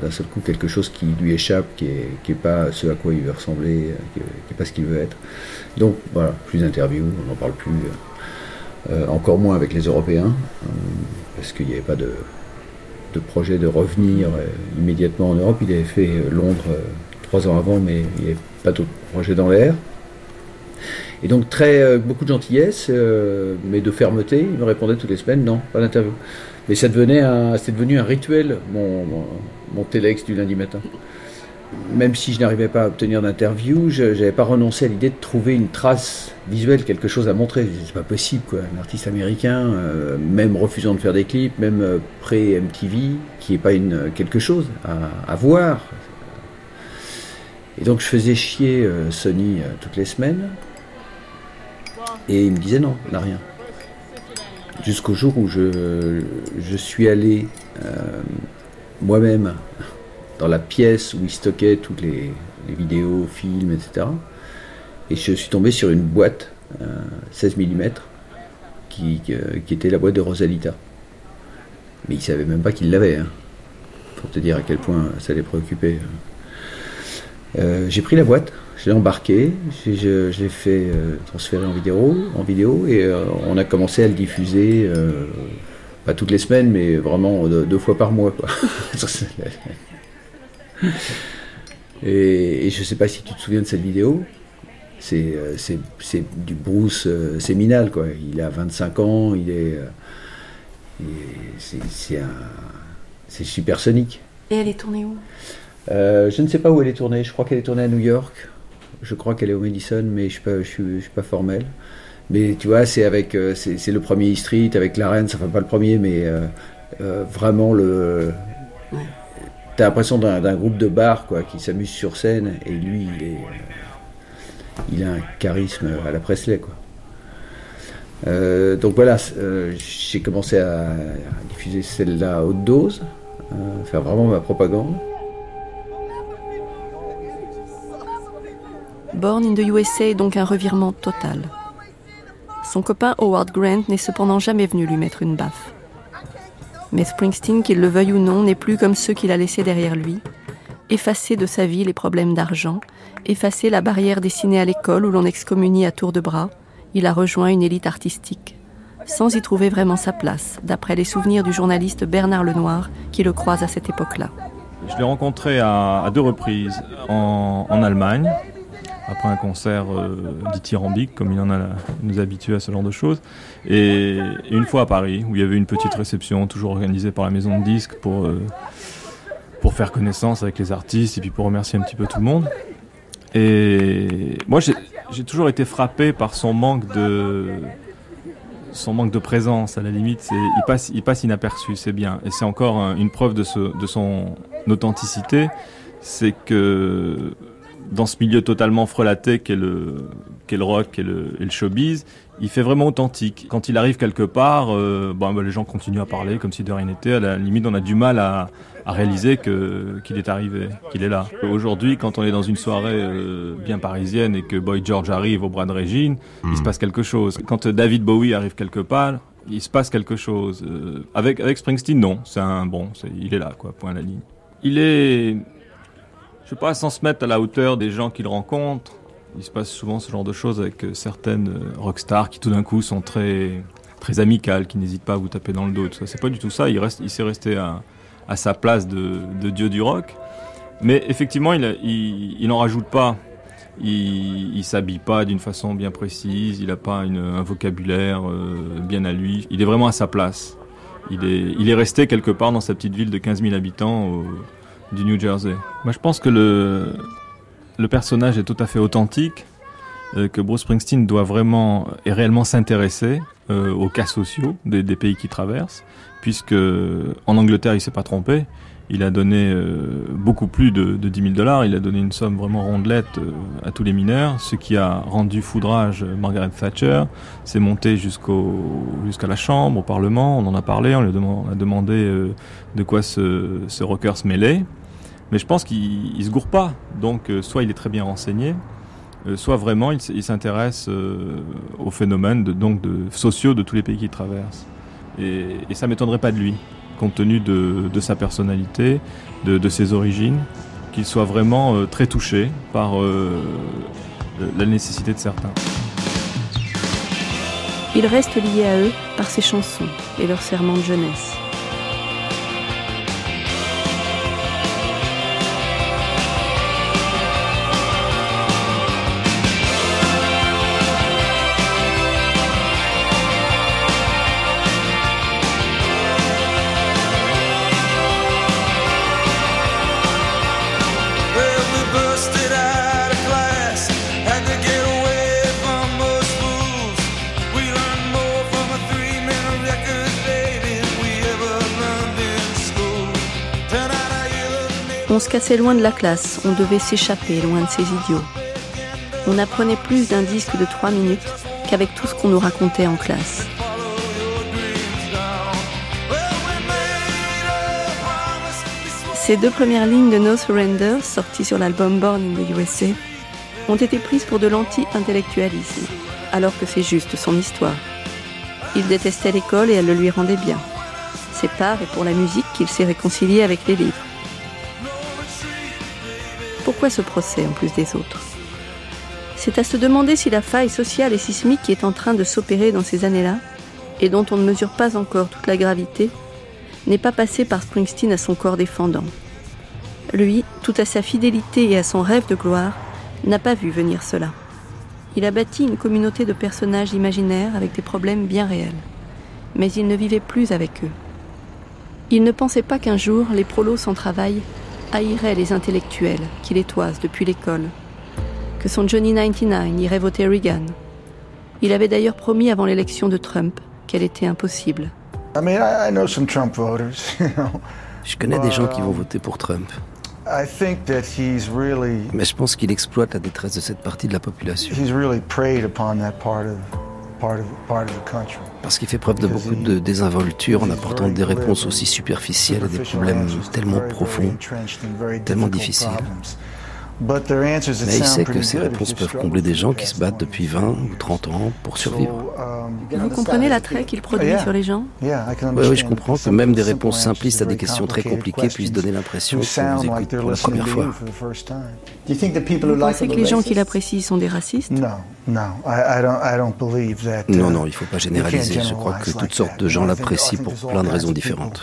d'un seul coup quelque chose qui lui échappe, qui n'est pas ce à quoi il veut ressembler, qui n'est pas ce qu'il veut être. Donc voilà, plus d'interviews, on n'en parle plus, encore moins avec les Européens, parce qu'il n'y avait pas de, projet de revenir euh, immédiatement en Europe. Il avait fait euh, Londres euh, trois ans avant, mais il n'y avait pas d'autres projets dans l'air. Et donc très beaucoup de gentillesse, mais de fermeté. Il me répondait toutes les semaines, non, pas d'interview. Mais ça devenait un, devenu un rituel, mon, mon, téléx du lundi matin même si je n'arrivais pas à obtenir d'interview, je n'avais pas renoncé à l'idée de trouver une trace visuelle, quelque chose à montrer. C'est pas possible, quoi. Un artiste américain, euh, même refusant de faire des clips, même euh, pré-MTV, qui n'est pas une, quelque chose à, voir. Et donc je faisais chier euh, Sony toutes les semaines. Et il me disait non, on n'a rien. Jusqu'au jour où je, je suis allé euh, moi-même dans la pièce où il stockait toutes les, vidéos, films, etc. Et je suis tombé sur une boîte euh, 16 mm qui, qui, qui, était la boîte de Rosalita. Mais il savait même pas qu'il l'avait, hein, pour te dire à quel point ça les préoccupait. Euh, j'ai pris la boîte, je l'ai embarqué, l'ai fait euh, transférer en vidéo, en vidéo et euh, on a commencé à le diffuser, euh, pas toutes les semaines, mais vraiment deux, deux fois par mois. Quoi. Et, et, je ne sais pas si tu te souviens de cette vidéo. C'est, du Bruce séminal, quoi. Il a 25 ans, il est. C'est, c'est, supersonique. Et elle est tournée où? Je ne sais pas où elle est tournée. Je crois qu'elle est tournée à New York. Je crois qu'elle est au Madison, mais je ne suis, pas formel. Mais tu vois, c'est avec, c'est, c'est le premier E Street avec la reine, enfin pas le premier, mais euh, vraiment le. T'as l'impression d'un groupe de bars quoi, qui s'amuse sur scène et lui il est, il a un charisme à la Presley quoi. Euh, donc voilà, euh, j'ai commencé à, diffuser celle-là à haute dose, faire vraiment ma propagande. Born in the USA est donc un revirement total. Son copain Howard Grant n'est cependant jamais venu lui mettre une baffe. Mais Springsteen, qu'il le veuille ou non, n'est plus comme ceux qu'il a laissés derrière lui, effacé de sa vie les problèmes d'argent, effacé la barrière dessinée à l'école où l'on excommunie à tour de bras, il a rejoint une élite artistique, sans y trouver vraiment sa place, d'après les souvenirs du journaliste Bernard Lenoir, qui le croise à cette époque-là. Je l'ai rencontré à, deux reprises en, Allemagne, après un concert euh, dithyrambique, comme il en a nous habitués à ce genre de choses, et, une fois à Paris, où il y avait une petite réception, toujours organisée par la maison de disques pour, euh, pour faire connaissance avec les artistes et puis pour remercier un petit peu tout le monde. Et moi, j'ai toujours été frappé par son manque de son manque de présence. À la limite, il passe, il passe inaperçu, c'est bien. Et c'est encore une preuve de, de son authenticité, c'est que dans ce milieu totalement frelaté qu'est le, qu'est le rock et le, et le showbiz, il fait vraiment authentique. Quand il arrive quelque part, euh, bon, bah, les gens continuent à parler comme si de rien n'était. À la limite, on a du mal à, à réaliser que, qu'il est arrivé, qu'il est là. Aujourd'hui, quand on est dans une soirée euh, bien parisienne et que Boy George arrive au bras de Régine, il se hmm. passe quelque chose. Quand David Bowie arrive quelque part, il se passe quelque chose. Euh, avec, avec Springsteen, non. C'est un bon, il est là, quoi, point à la ligne. Il est, sais pas, sans se mettre à la hauteur des gens qu'il rencontre. Il se passe souvent ce genre de choses avec euh, certaines rockstars qui tout d'un coup sont très très amicales, qui n'hésitent pas à vous taper dans le dos. C'est pas du tout ça. Il reste, il s'est resté à, sa place de, dieu du rock. Mais effectivement, il n'en rajoute pas. Il, il s'habille pas d'une façon bien précise. Il n'a pas un vocabulaire euh, bien à lui. Il est vraiment à sa place. Il est, il est resté quelque part dans sa petite ville de 15 000 habitants du New Jersey. Moi, je pense que le, personnage est tout à fait authentique, euh, que Bruce Springsteen doit vraiment et réellement s'intéresser euh, aux cas sociaux des, pays qu'il traverse puisque en Angleterre, il s'est pas trompé. Il a donné euh, beaucoup plus de, de 10 000 dollars. Il a donné une somme vraiment rondelette à tous les mineurs, ce qui a rendu foudrage Margaret Thatcher. C'est monté jusqu'à la Chambre, au Parlement. On en a parlé. On lui a, demandé de quoi ce, ce rocker se mêlait. Mais je pense qu'il se gourre pas. Donc, soit il est très bien renseigné, soit vraiment il, s'intéresse aux phénomènes donc de sociaux de tous les pays qu'il traverse. Et, ça m'étonnerait pas de lui, compte tenu de, sa personnalité, de, ses origines, qu'il soit vraiment euh, très touché par euh, la nécessité de certains. Il reste lié à eux par ses chansons et leurs serments de jeunesse. Se cassait loin de la classe, on devait s'échapper loin de ces idiots. On apprenait plus d'un disque de trois minutes qu'avec tout ce qu'on nous racontait en classe. Ces deux premières lignes de No Surrender, sorties sur l'album Born in the USA, ont été prises pour de l'anti-intellectualisme, alors que c'est juste son histoire. Il détestait l'école et elle le lui rendait bien. C'est par et pour la musique qu'il s'est réconcilié avec les livres. Ce procès en plus des autres C'est à se demander si la faille sociale et sismique qui est en train de s'opérer dans ces années-là, et dont on ne mesure pas encore toute la gravité, n'est pas passée par Springsteen à son corps défendant. Lui, tout à sa fidélité et à son rêve de gloire, n'a pas vu venir cela. Il a bâti une communauté de personnages imaginaires avec des problèmes bien réels. Mais il ne vivait plus avec eux. Il ne pensait pas qu'un jour les prolos sans travail haïrait les intellectuels qui les toisent depuis l'école, que son Johnny 99 irait voter Reagan. Il avait d'ailleurs promis avant l'élection de Trump qu'elle était impossible. Je connais des gens qui vont voter pour Trump. Mais je pense qu'il exploite la détresse de cette partie de la population. Parce qu'il fait preuve de beaucoup de désinvolture. En apportant des réponses aussi superficielles à des problèmes tellement profonds, tellement difficiles. Mais il sait que ces réponses peuvent combler des gens qui se battent depuis 20 ou 30 ans pour survivre. Vous comprenez l'attrait qu'il produit sur les gens oui, oui, je comprends que même des réponses simplistes à des questions très compliquées puissent donner l'impression qu'on vous écoute pour la première fois. Vous pensez que les gens qui l'apprécient sont des racistes? Non, non, non, il ne faut pas généraliser. Je crois que toutes sortes de gens l'apprécient pour plein de raisons différentes.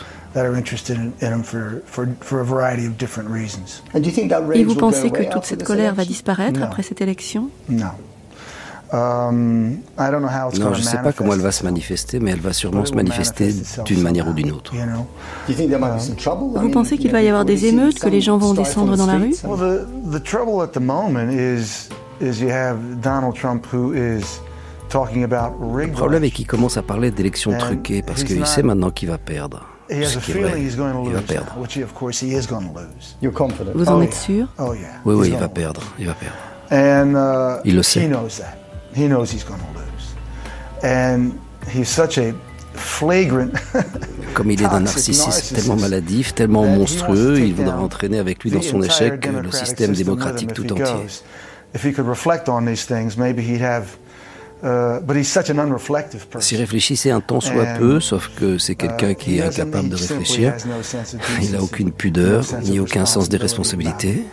Et vous pensez que toute cette colère va disparaître après cette élection? Non. non, je ne sais pas comment elle va se manifester, mais elle va sûrement se manifester d'une manière ou d'une autre. Vous pensez qu'il va y avoir des émeutes, que les gens vont descendre dans la rue? Le problème est qu'il commence à parler d'élections truquées parce qu'il sait maintenant qu'il va perdre. Ce qui est vrai, il va perdre. Vous en êtes sûr? Oui, oui, il va perdre. Il va perdre. Il le sait. Comme il est d'un narcissisme tellement maladif, tellement monstrueux, il voudra entraîner avec lui dans son échec le système démocratique tout entier. S'il réfléchissait un temps soit peu, sauf que c'est quelqu'un qui est incapable de réfléchir, il n'a aucune pudeur ni aucun sens des responsabilités.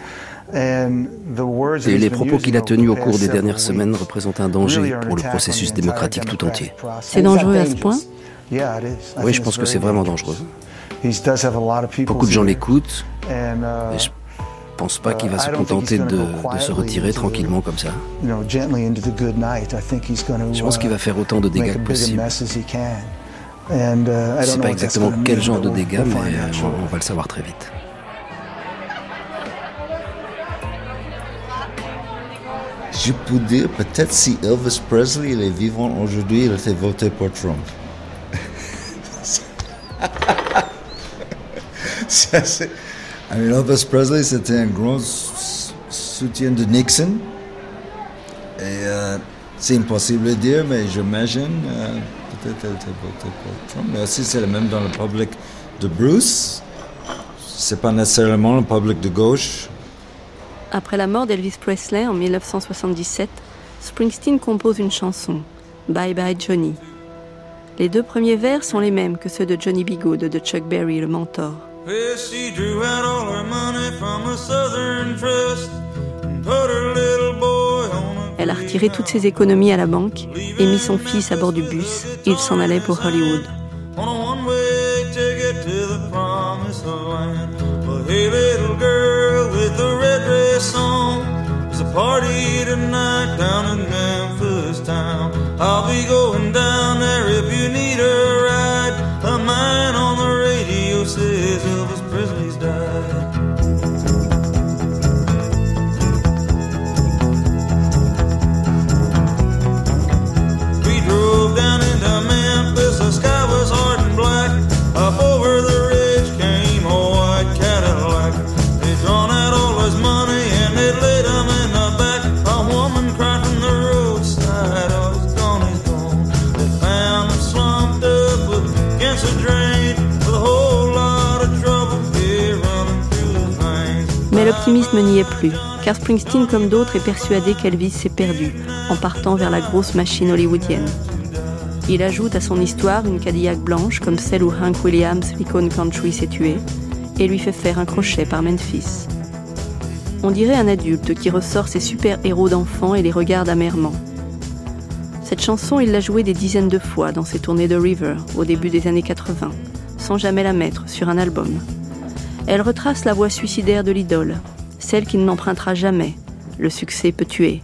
Et les propos qu'il a tenus au cours des dernières semaines représentent un danger pour le processus démocratique tout entier. C'est dangereux à ce point Oui, je pense que c'est vraiment dangereux. Beaucoup de gens l'écoutent. Et je pense pas qu'il va se contenter de, de, se retirer tranquillement comme ça. Je pense qu'il va faire autant de dégâts que possible. Je ne sais pas exactement quel genre de dégâts, mais on, on va le savoir très vite. Je peux dire, peut-être si Elvis Presley est vivant aujourd'hui, il aurait voté pour Trump. Ça, Elvis Presley, c'était un grand soutien de Nixon. Et euh, c'est impossible de dire, mais j'imagine, euh, peut-être elle était votée pour Trump. Mais aussi, c'est le même dans le public de Bruce. C'est pas nécessairement le public de gauche. Après la mort d'Elvis Presley en 1977, Springsteen compose une chanson, Bye Bye Johnny. Les deux premiers vers sont les mêmes que ceux de Johnny B. Good de Chuck Berry, le mentor. Elle a retiré toutes ses économies à la banque et mis son fils à bord du bus. Il s'en allait pour Hollywood. Hey little girl with the red dress on There's a party tonight down in Memphis town I'll be going down there if you need a l'optimisme n'y est plus, car Springsteen, comme d'autres, est persuadé qu'Elvis s'est perdu en partant vers la grosse machine hollywoodienne. Il ajoute à son histoire une Cadillac blanche comme celle où Hank Williams, l'icône country, s'est tué, et lui fait faire un crochet par Memphis. On dirait un adulte qui ressort ses super-héros d'enfant et les regarde amèrement. Cette chanson, il l'a jouée des dizaines de fois dans ses tournées de River au début des années 80, sans jamais la mettre sur un album. Elle retrace la voie suicidaire de l'idole, celle qui ne l'empruntera jamais. Le succès peut tuer.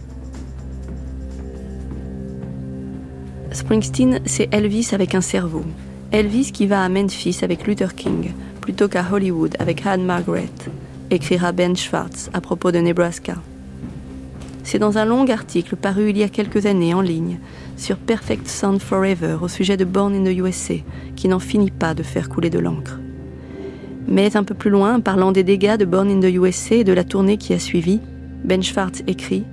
Springsteen, c'est Elvis avec un cerveau. Elvis qui va à Memphis avec Luther King, plutôt qu'à Hollywood avec Anne Margaret, écrira Ben Schwartz à propos de Nebraska. C'est dans un long article paru il y a quelques années en ligne sur Perfect Sound Forever au sujet de Born in the USA qui n'en finit pas de faire couler de l'encre. Mais un peu plus loin, parlant des dégâts de Born in the USA et de la tournée qui a suivi, Ben Schwartz écrit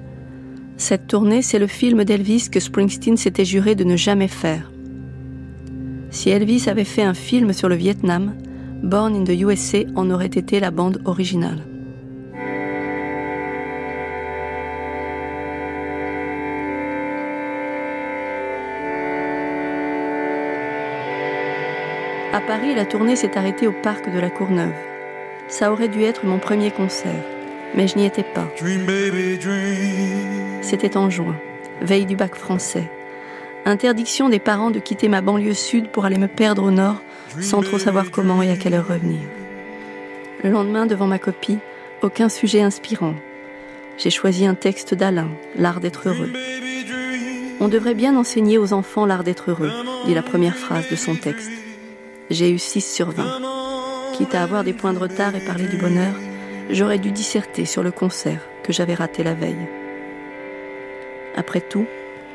Cette tournée, c'est le film d'Elvis que Springsteen s'était juré de ne jamais faire. Si Elvis avait fait un film sur le Vietnam, Born in the USA en aurait été la bande originale. À Paris, la tournée s'est arrêtée au parc de la Courneuve. Ça aurait dû être mon premier concert, mais je n'y étais pas. C'était en juin, veille du bac français. Interdiction des parents de quitter ma banlieue sud pour aller me perdre au nord sans trop savoir comment et à quelle heure revenir. Le lendemain, devant ma copie, aucun sujet inspirant. J'ai choisi un texte d'Alain, L'art d'être heureux. On devrait bien enseigner aux enfants l'art d'être heureux, dit la première phrase de son texte. J'ai eu 6 sur 20. Quitte à avoir des points de retard et parler du bonheur, j'aurais dû disserter sur le concert que j'avais raté la veille. Après tout,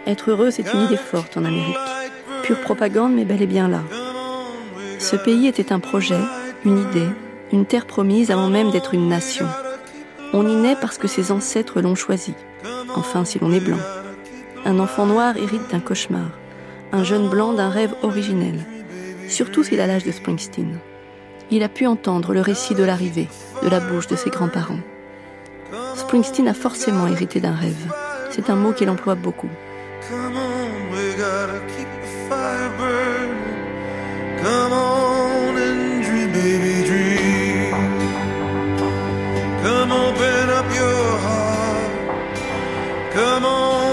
être heureux, c'est une idée forte en Amérique. Pure propagande, mais bel et bien là. Ce pays était un projet, une idée, une terre promise avant même d'être une nation. On y naît parce que ses ancêtres l'ont choisi. Enfin, si l'on est blanc. Un enfant noir hérite d'un cauchemar. Un jeune blanc d'un rêve originel. Surtout s'il a l'âge de Springsteen. Il a pu entendre le récit de l'arrivée, de la bouche de ses grands-parents. Springsteen a forcément hérité d'un rêve. C'est un mot qu'il emploie beaucoup. Come open up your heart. Come on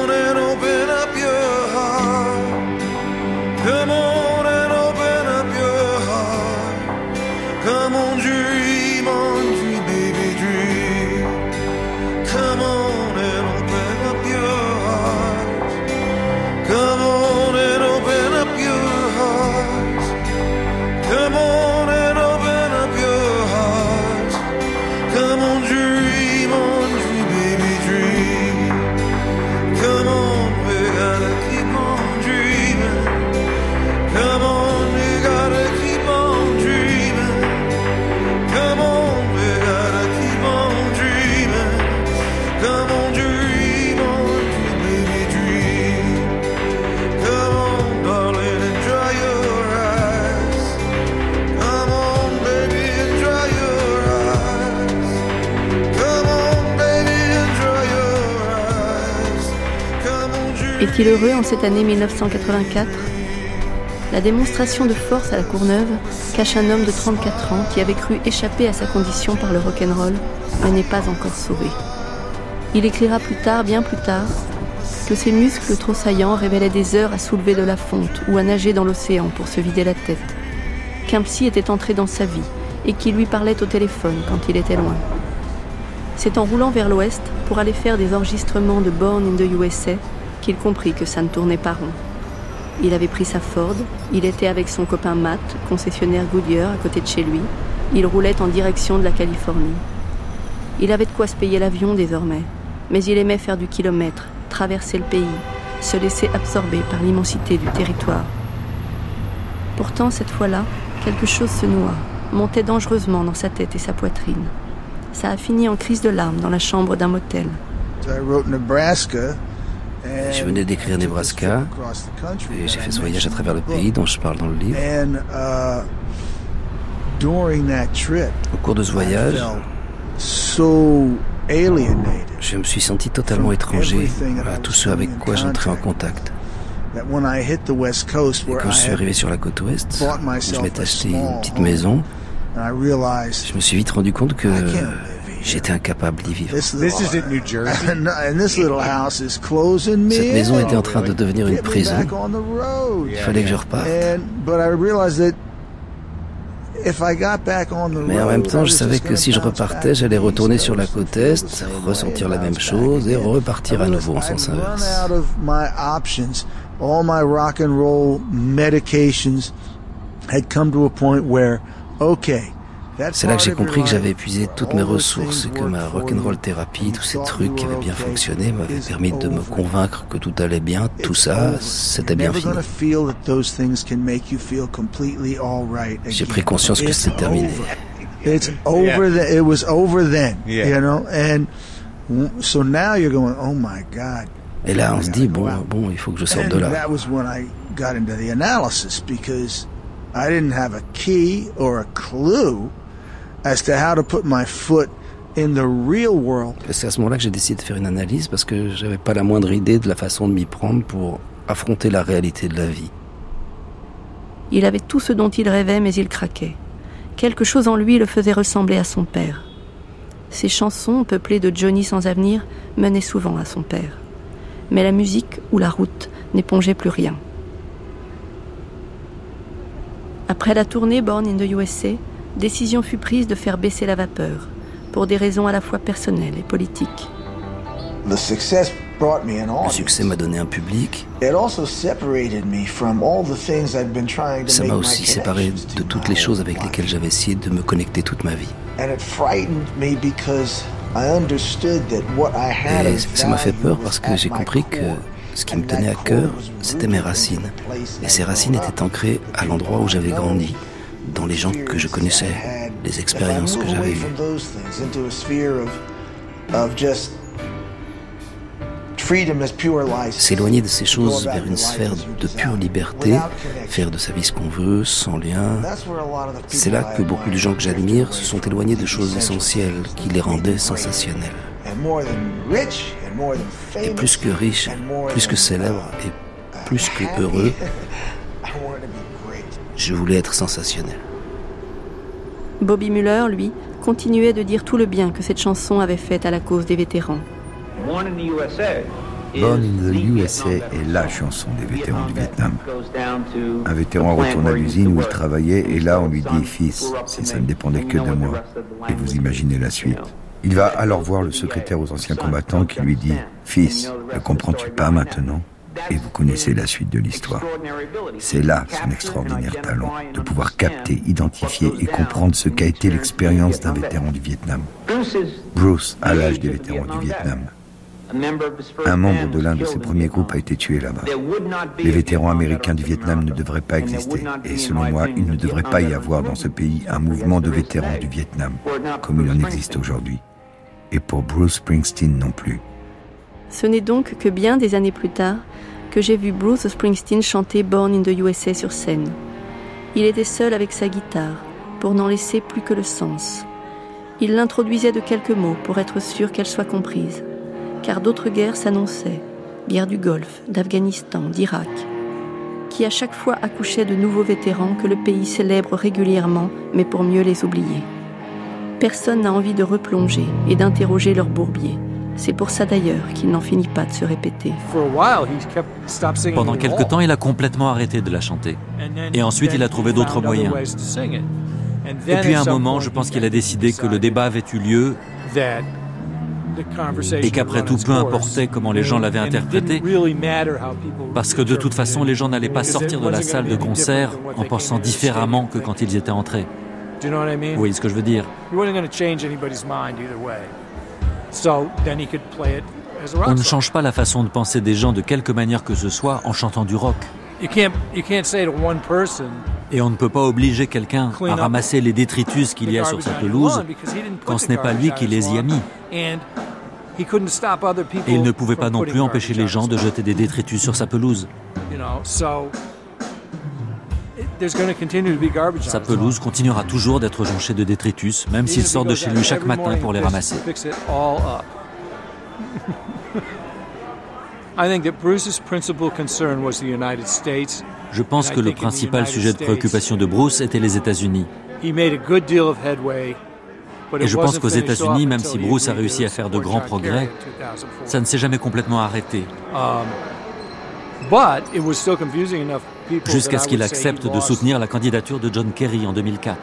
Est-il heureux en cette année 1984 La démonstration de force à la Courneuve cache un homme de 34 ans qui avait cru échapper à sa condition par le rock'n'roll, mais n'est pas encore sauvé. Il écrira plus tard, bien plus tard, que ses muscles trop saillants révélaient des heures à soulever de la fonte ou à nager dans l'océan pour se vider la tête. Qu'un psy était entré dans sa vie et qui lui parlait au téléphone quand il était loin. C'est en roulant vers l'ouest pour aller faire des enregistrements de Born in the USA qu'il comprit que ça ne tournait pas rond. Il avait pris sa Ford, il était avec son copain Matt, concessionnaire Goodyear à côté de chez lui. Il roulait en direction de la Californie. Il avait de quoi se payer l'avion désormais, mais il aimait faire du kilomètre, traverser le pays, se laisser absorber par l'immensité du territoire. Pourtant, cette fois-là, quelque chose se noua, montait dangereusement dans sa tête et sa poitrine. Ça a fini en crise de larmes dans la chambre d'un motel. Je venais d'écrire Nebraska et j'ai fait ce voyage à travers le pays dont je parle dans le livre. Au cours de ce voyage, je me suis senti totalement étranger à tous ceux avec quoi j'entrais en contact. Et quand je suis arrivé sur la côte ouest, je m'étais acheté une petite maison, je me suis vite rendu compte que j'étais incapable d'y vivre. Cette maison était en train de devenir une prison. Il fallait que je reparte. Mais en même temps, je savais que si je repartais, j'allais retourner sur la côte Est, ressentir la même chose et repartir à nouveau en sens inverse. All my rock and roll medications had come to a point where, okay, C'est là que j'ai compris que j'avais épuisé toutes mes ressources et que ma rock'n'roll thérapie, tous ces trucs qui avaient bien fonctionné, m'avaient permis de me convaincre que tout allait bien, tout ça, c'était bien fini. J'ai pris conscience que c'était terminé. It's over. The, it was over then, you know, and so now you're going, oh my God. Et là, on se dit bon, bon, il faut que je sorte de là. That was when I got into the analysis because I didn't have a key or a clue as to how to put my foot in the real world. C'est à ce moment-là que j'ai décidé de faire une analyse parce que j'avais pas la moindre idée de la façon de m'y prendre pour affronter la réalité de la vie. Il avait tout ce dont il rêvait, mais il craquait. Quelque chose en lui le faisait ressembler à son père. Ses chansons, peuplées de Johnny sans avenir, menaient souvent à son père. Mais la musique ou la route n'épongeaient plus rien. Après la tournée Born in the USA, décision fut prise de faire baisser la vapeur, pour des raisons à la fois personnelles et politiques. Le succès m'a donné un public. Ça m'a aussi séparé de toutes les choses avec lesquelles j'avais essayé de me connecter toute ma vie. Et ça m'a fait peur parce que j'ai compris que ce qui me tenait à cœur, c'était mes racines. Et ces racines étaient ancrées à l'endroit où j'avais grandi, dans les gens que je connaissais, les expériences que j'avais eues. S'éloigner de ces choses vers une sphère de pure liberté, faire de sa vie ce qu'on veut, sans lien, c'est là que beaucoup de gens que j'admire se sont éloignés de choses essentielles qui les rendaient sensationnelles. Et plus que riche, plus que célèbre et plus que heureux, je voulais être sensationnel. Bobby Muller, lui, continuait de dire tout le bien que cette chanson avait fait à la cause des vétérans. Born in the USA est la chanson des vétérans du Vietnam. Un vétéran retourne à l'usine où il travaillait et là on lui dit Fils, si ça ne dépendait que de moi. Et vous imaginez la suite. Il va alors voir le secrétaire aux anciens combattants qui lui dit Fils, ne comprends-tu pas maintenant? Et vous connaissez la suite de l'histoire. C'est là son extraordinaire talent, de pouvoir capter, identifier et comprendre ce qu'a été l'expérience d'un vétéran du Vietnam. Bruce, à l'âge des vétérans du Vietnam, un membre de l'un de ses premiers groupes a été tué là-bas. Les vétérans américains du Vietnam ne devraient pas exister. Et selon moi, il ne devrait pas y avoir dans ce pays un mouvement de vétérans du Vietnam, comme il en existe aujourd'hui. Et pour Bruce Springsteen non plus. Ce n'est donc que bien des années plus tard que j'ai vu Bruce Springsteen chanter Born in the USA sur scène. Il était seul avec sa guitare, pour n'en laisser plus que le sens. Il l'introduisait de quelques mots pour être sûr qu'elle soit comprise, car d'autres guerres s'annonçaient, guerre du Golfe, d'Afghanistan, d'Irak, qui à chaque fois accouchaient de nouveaux vétérans que le pays célèbre régulièrement, mais pour mieux les oublier. Personne n'a envie de replonger et d'interroger leur bourbier. C'est pour ça d'ailleurs qu'il n'en finit pas de se répéter. Pendant quelque temps, il a complètement arrêté de la chanter. Et ensuite, il a trouvé d'autres moyens. Et puis à un moment, je pense qu'il a décidé que le débat avait eu lieu et qu'après tout, peu importait comment les gens l'avaient interprété, parce que de toute façon, les gens n'allaient pas sortir de la salle de concert en pensant différemment que quand ils étaient entrés. Vous voyez ce que je veux dire on ne change pas la façon de penser des gens de quelque manière que ce soit en chantant du rock. Et on ne peut pas obliger quelqu'un à ramasser les détritus qu'il y a sur sa pelouse quand ce n'est pas lui qui les y a mis. Et il ne pouvait pas non plus empêcher les gens de jeter des détritus sur sa pelouse. Sa pelouse continuera toujours d'être jonchée de détritus, même s'il sort de chez lui chaque matin pour les ramasser. Je pense que le principal sujet de préoccupation de Bruce était les États-Unis. Et je pense qu'aux États-Unis, même si Bruce a réussi à faire de grands progrès, ça ne s'est jamais complètement arrêté. Jusqu'à ce qu'il accepte de soutenir la candidature de John Kerry en 2004.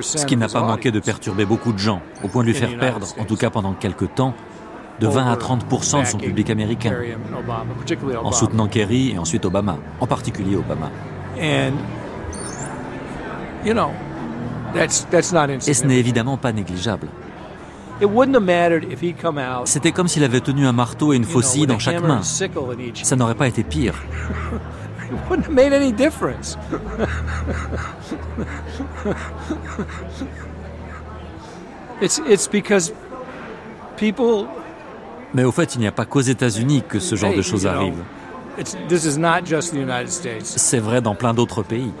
Ce qui n'a pas manqué de perturber beaucoup de gens, au point de lui faire perdre, en tout cas pendant quelques temps, de 20 à 30% de son public américain, en soutenant Kerry et ensuite Obama, en particulier Obama. Et ce n'est évidemment pas négligeable. C'était comme s'il avait tenu un marteau et une faucille dans chaque main. Ça n'aurait pas été pire. It wouldn't have made any difference. it's it's because people Mais au fait, il n'y a pas qu'aux États-Unis que ce genre de choses States. C'est vrai dans plein d'autres pays.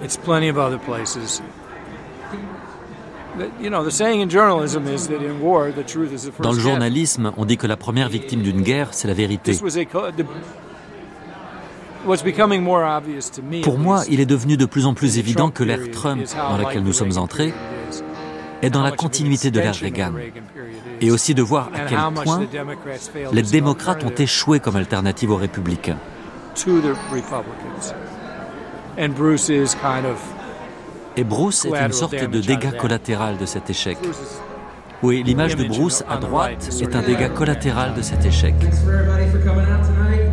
Dans le journalisme, on dit que la première victime d'une guerre, c'est la vérité. This was a co- the, what's becoming more obvious to me. Pour moi, il est devenu de plus en plus évident que l'ère Trump, dans laquelle nous sommes entrés, est dans la continuité de l'ère Reagan. Et aussi de voir à quel point les démocrates ont échoué comme alternative aux républicains. to the Republicans. And Bruce is kind of Et Bruce est une sorte de dégât collatéral de cet échec. Oui, l'image de Bruce à droite est un dégât collatéral de cet échec. Thanks for everybody for coming out tonight.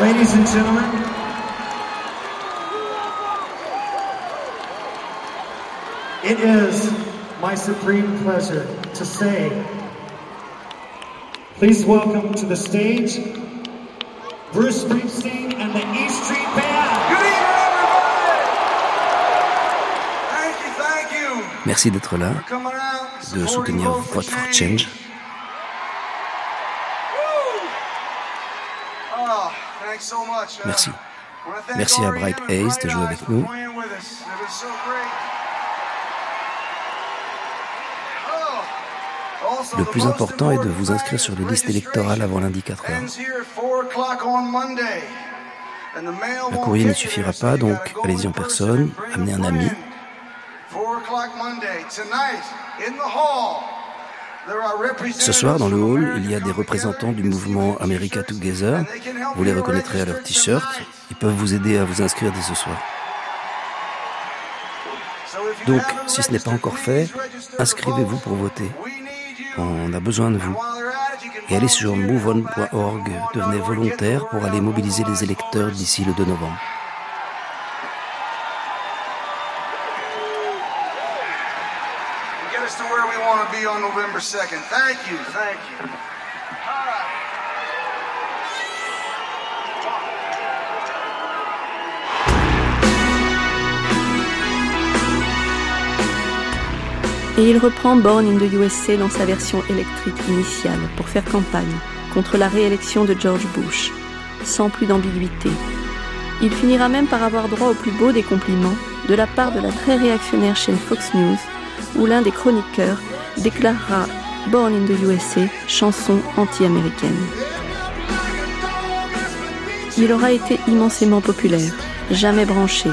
Ladies and gentlemen, it is my supreme pleasure to say, please welcome to the stage Bruce Springsteen and the E Street Band. Good Thank you, thank you. Merci d'être là, de soutenir Vote for Change. Oh, thanks so much. Uh, Merci. Merci à. Bright Hayes de jouer avec nous. playing with us. It was so great. Oh, also Le plus important est de vous inscrire sur les listes électorales avant lundi 4 heures. ends here at 4 o'clock on Monday. And the mail Un won't courrier ne suffira pas, donc allez-y en person personne, amenez un ami. friend. 4 o'clock Monday, tonight, in the hall. There are representatives Ce soir, dans le hall, il y a des représentants du mouvement America Together. Vous les reconnaîtrez à leur t-shirt. Ils peuvent vous aider à vous inscrire dès ce soir. Donc, si ce n'est pas encore fait, inscrivez-vous pour voter. On a besoin de vous. Et allez sur moveon.org, devenez volontaire pour aller mobiliser les électeurs d'ici le 2 novembre. and get us to where we want to be on November 2nd. Thank you, thank you. Et il reprend Born in the USA dans sa version électrique initiale pour faire campagne contre la réélection de George Bush, sans plus d'ambiguïté. Il finira même par avoir droit au plus beau des compliments de la part de la très réactionnaire chaîne Fox News, où l'un des chroniqueurs déclarera Born in the USA, chanson anti-américaine. Il aura été immensément populaire, jamais branché,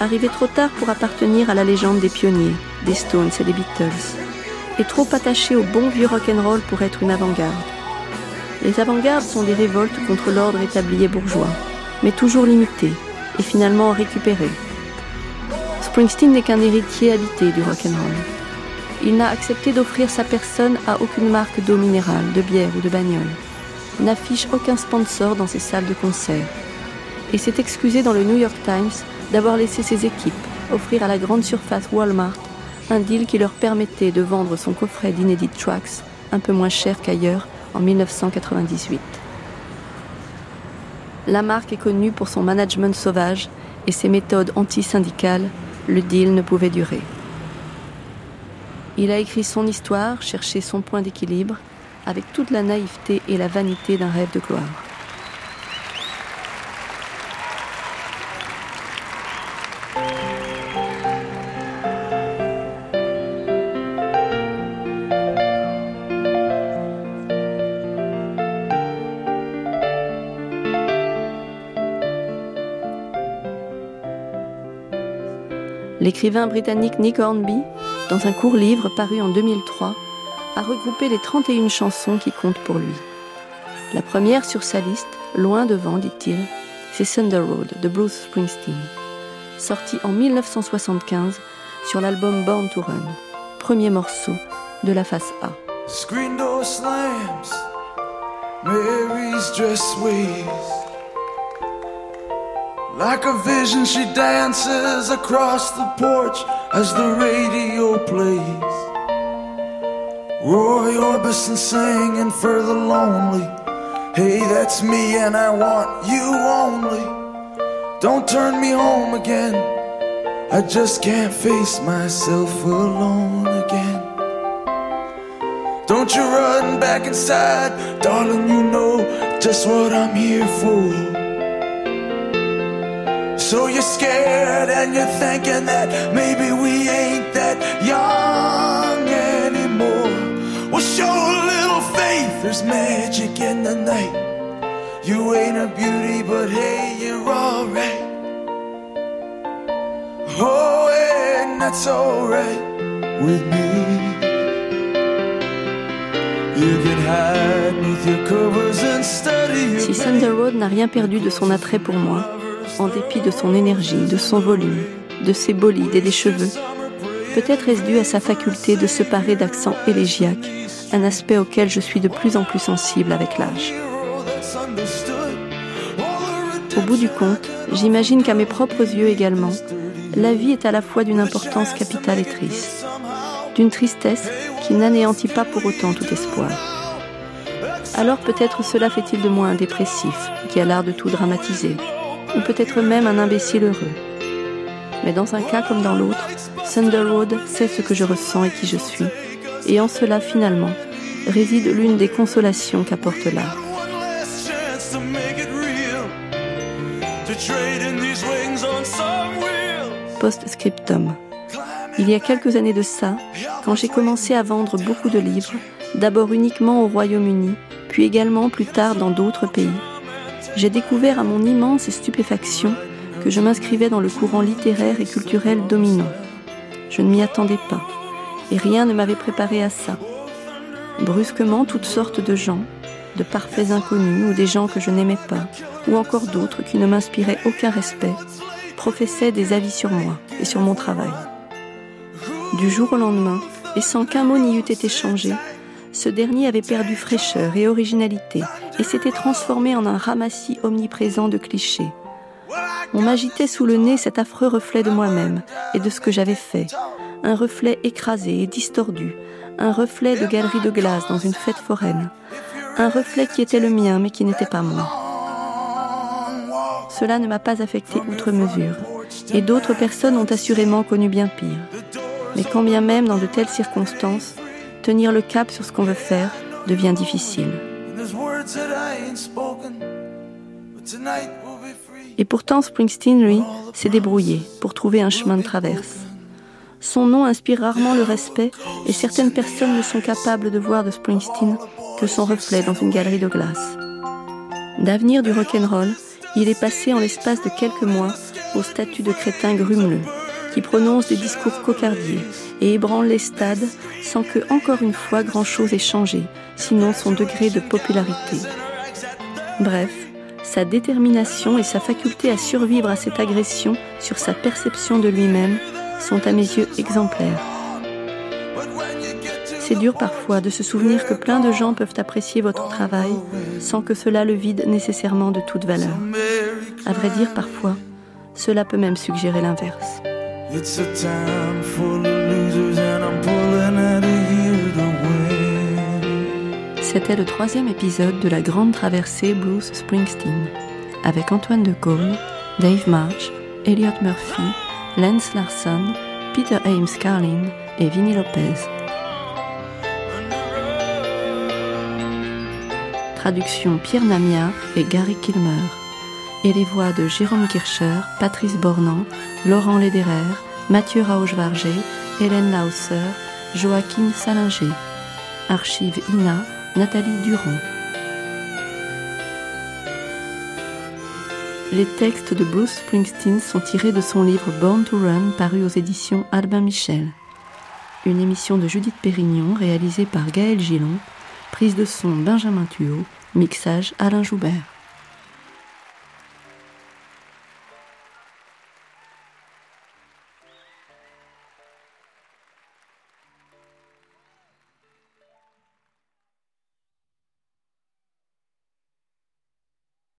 arrivé trop tard pour appartenir à la légende des pionniers, des Stones et des Beatles, et trop attaché au bon vieux rock'n'roll pour être une avant-garde. Les avant-gardes sont des révoltes contre l'ordre établi et bourgeois, mais toujours limitées et finalement récupérées. Springsteen n'est qu'un héritier habité du rock'n'roll. Il n'a accepté d'offrir sa personne à aucune marque d'eau minérale, de bière ou de bagnole. N'affiche aucun sponsor dans ses salles de concert. Et s'est excusé dans le New York Times d'avoir laissé ses équipes offrir à la grande surface Walmart un deal qui leur permettait de vendre son coffret d'inédit tracks un peu moins cher qu'ailleurs en 1998. La marque est connue pour son management sauvage et ses méthodes anti-syndicales. Le deal ne pouvait durer. Il a écrit son histoire, cherché son point d'équilibre, avec toute la naïveté et la vanité d'un rêve de gloire. L'écrivain britannique Nick Hornby, dans un court livre paru en 2003, a regroupé les 31 chansons qui comptent pour lui. La première sur sa liste, loin devant, dit-il, c'est Thunder Road de Bruce Springsteen, sorti en 1975 sur l'album Born to Run, premier morceau de la face A. Screen door slams Mary's. Like a vision, she dances across the porch as the radio plays. Roy Orbison singing for the lonely. Hey, that's me, and I want you only. Don't turn me home again. I just can't face myself alone again. Don't you run back inside, darling, you know just what I'm here for. So you're scared and you're thinking that maybe we ain't that young anymore. Well, show a little faith, there's magic in the night. You ain't a beauty, but hey, you're alright. Oh, and that's alright with me. You can hide beneath your covers and study Si Thunder Road n'a rien perdu de son attrait pour moi, en dépit de son énergie, de son volume, de ses bolides et des cheveux, peut-être est-ce dû à sa faculté de se parer d'accent élégiaque, un aspect auquel je suis de plus en plus sensible avec l'âge. Au bout du compte, j'imagine qu'à mes propres yeux également, la vie est à la fois d'une importance capitale et triste, d'une tristesse qui n'anéantit pas pour autant tout espoir. Alors peut-être cela fait-il de moi un dépressif qui a l'art de tout dramatiser, ou peut-être même un imbécile heureux. Mais dans un cas comme dans l'autre, Thunder Road sait ce que je ressens et qui je suis, et en cela finalement réside l'une des consolations qu'apporte l'art. Post-scriptum. Il y a quelques années de ça, quand j'ai commencé à vendre beaucoup de livres, d'abord uniquement au Royaume-Uni, puis également plus tard dans d'autres pays, j'ai découvert à mon immense stupéfaction que je m'inscrivais dans le courant littéraire et culturel dominant. Je ne m'y attendais pas, et rien ne m'avait préparé à ça. Brusquement, toutes sortes de gens, de parfaits inconnus ou des gens que je n'aimais pas, ou encore d'autres qui ne m'inspiraient aucun respect, professaient des avis sur moi et sur mon travail. Du jour au lendemain, et sans qu'un mot n'y eût été changé, ce dernier avait perdu fraîcheur et originalité et s'était transformé en un ramassis omniprésent de clichés. On m'agitait sous le nez cet affreux reflet de moi-même et de ce que j'avais fait, un reflet écrasé et distordu, un reflet de galerie de glace dans une fête foraine, un reflet qui était le mien mais qui n'était pas moi. Cela ne m'a pas affecté outre mesure, et d'autres personnes ont assurément connu bien pire. Mais quand bien même dans de telles circonstances, tenir le cap sur ce qu'on veut faire devient difficile. Et pourtant, Springsteen, lui, s'est débrouillé pour trouver un chemin de traverse. Son nom inspire rarement le respect et certaines personnes ne sont capables de voir de Springsteen que son reflet dans une galerie de glace. D'avenir du rock'n'roll, il est passé en l'espace de quelques mois au statut de crétin grumeleux, qui prononce des discours cocardiers et ébranle les stades sans que, encore une fois, grand-chose ait changé, sinon son degré de popularité. Bref, sa détermination et sa faculté à survivre à cette agression sur sa perception de lui-même sont à mes yeux exemplaires. C'est dur parfois de se souvenir que plein de gens peuvent apprécier votre travail sans que cela le vide nécessairement de toute valeur. À vrai dire, parfois, cela peut même suggérer l'inverse. C'était le troisième épisode de la grande traversée Bruce Springsteen, avec Antoine de Caunes, Dave March, Elliot Murphy, Lance Larson, Peter Ames Carlin et Vinnie Lopez. Traduction Pierre Namia et Gary Kilmer. Et les voix de Jérôme Kircher, Patrice Bornand, Laurent Lederer, Mathieu Rauch-Varger, Hélène Lausser, Joachim Salinger. Archive INA, Nathalie Durand. Les textes de Bruce Springsteen sont tirés de son livre Born to Run paru aux éditions Albin Michel. Une émission de Judith Pérignon réalisée par Gaël Gillon, prise de son Benjamin Thuot, mixage Alain Joubert.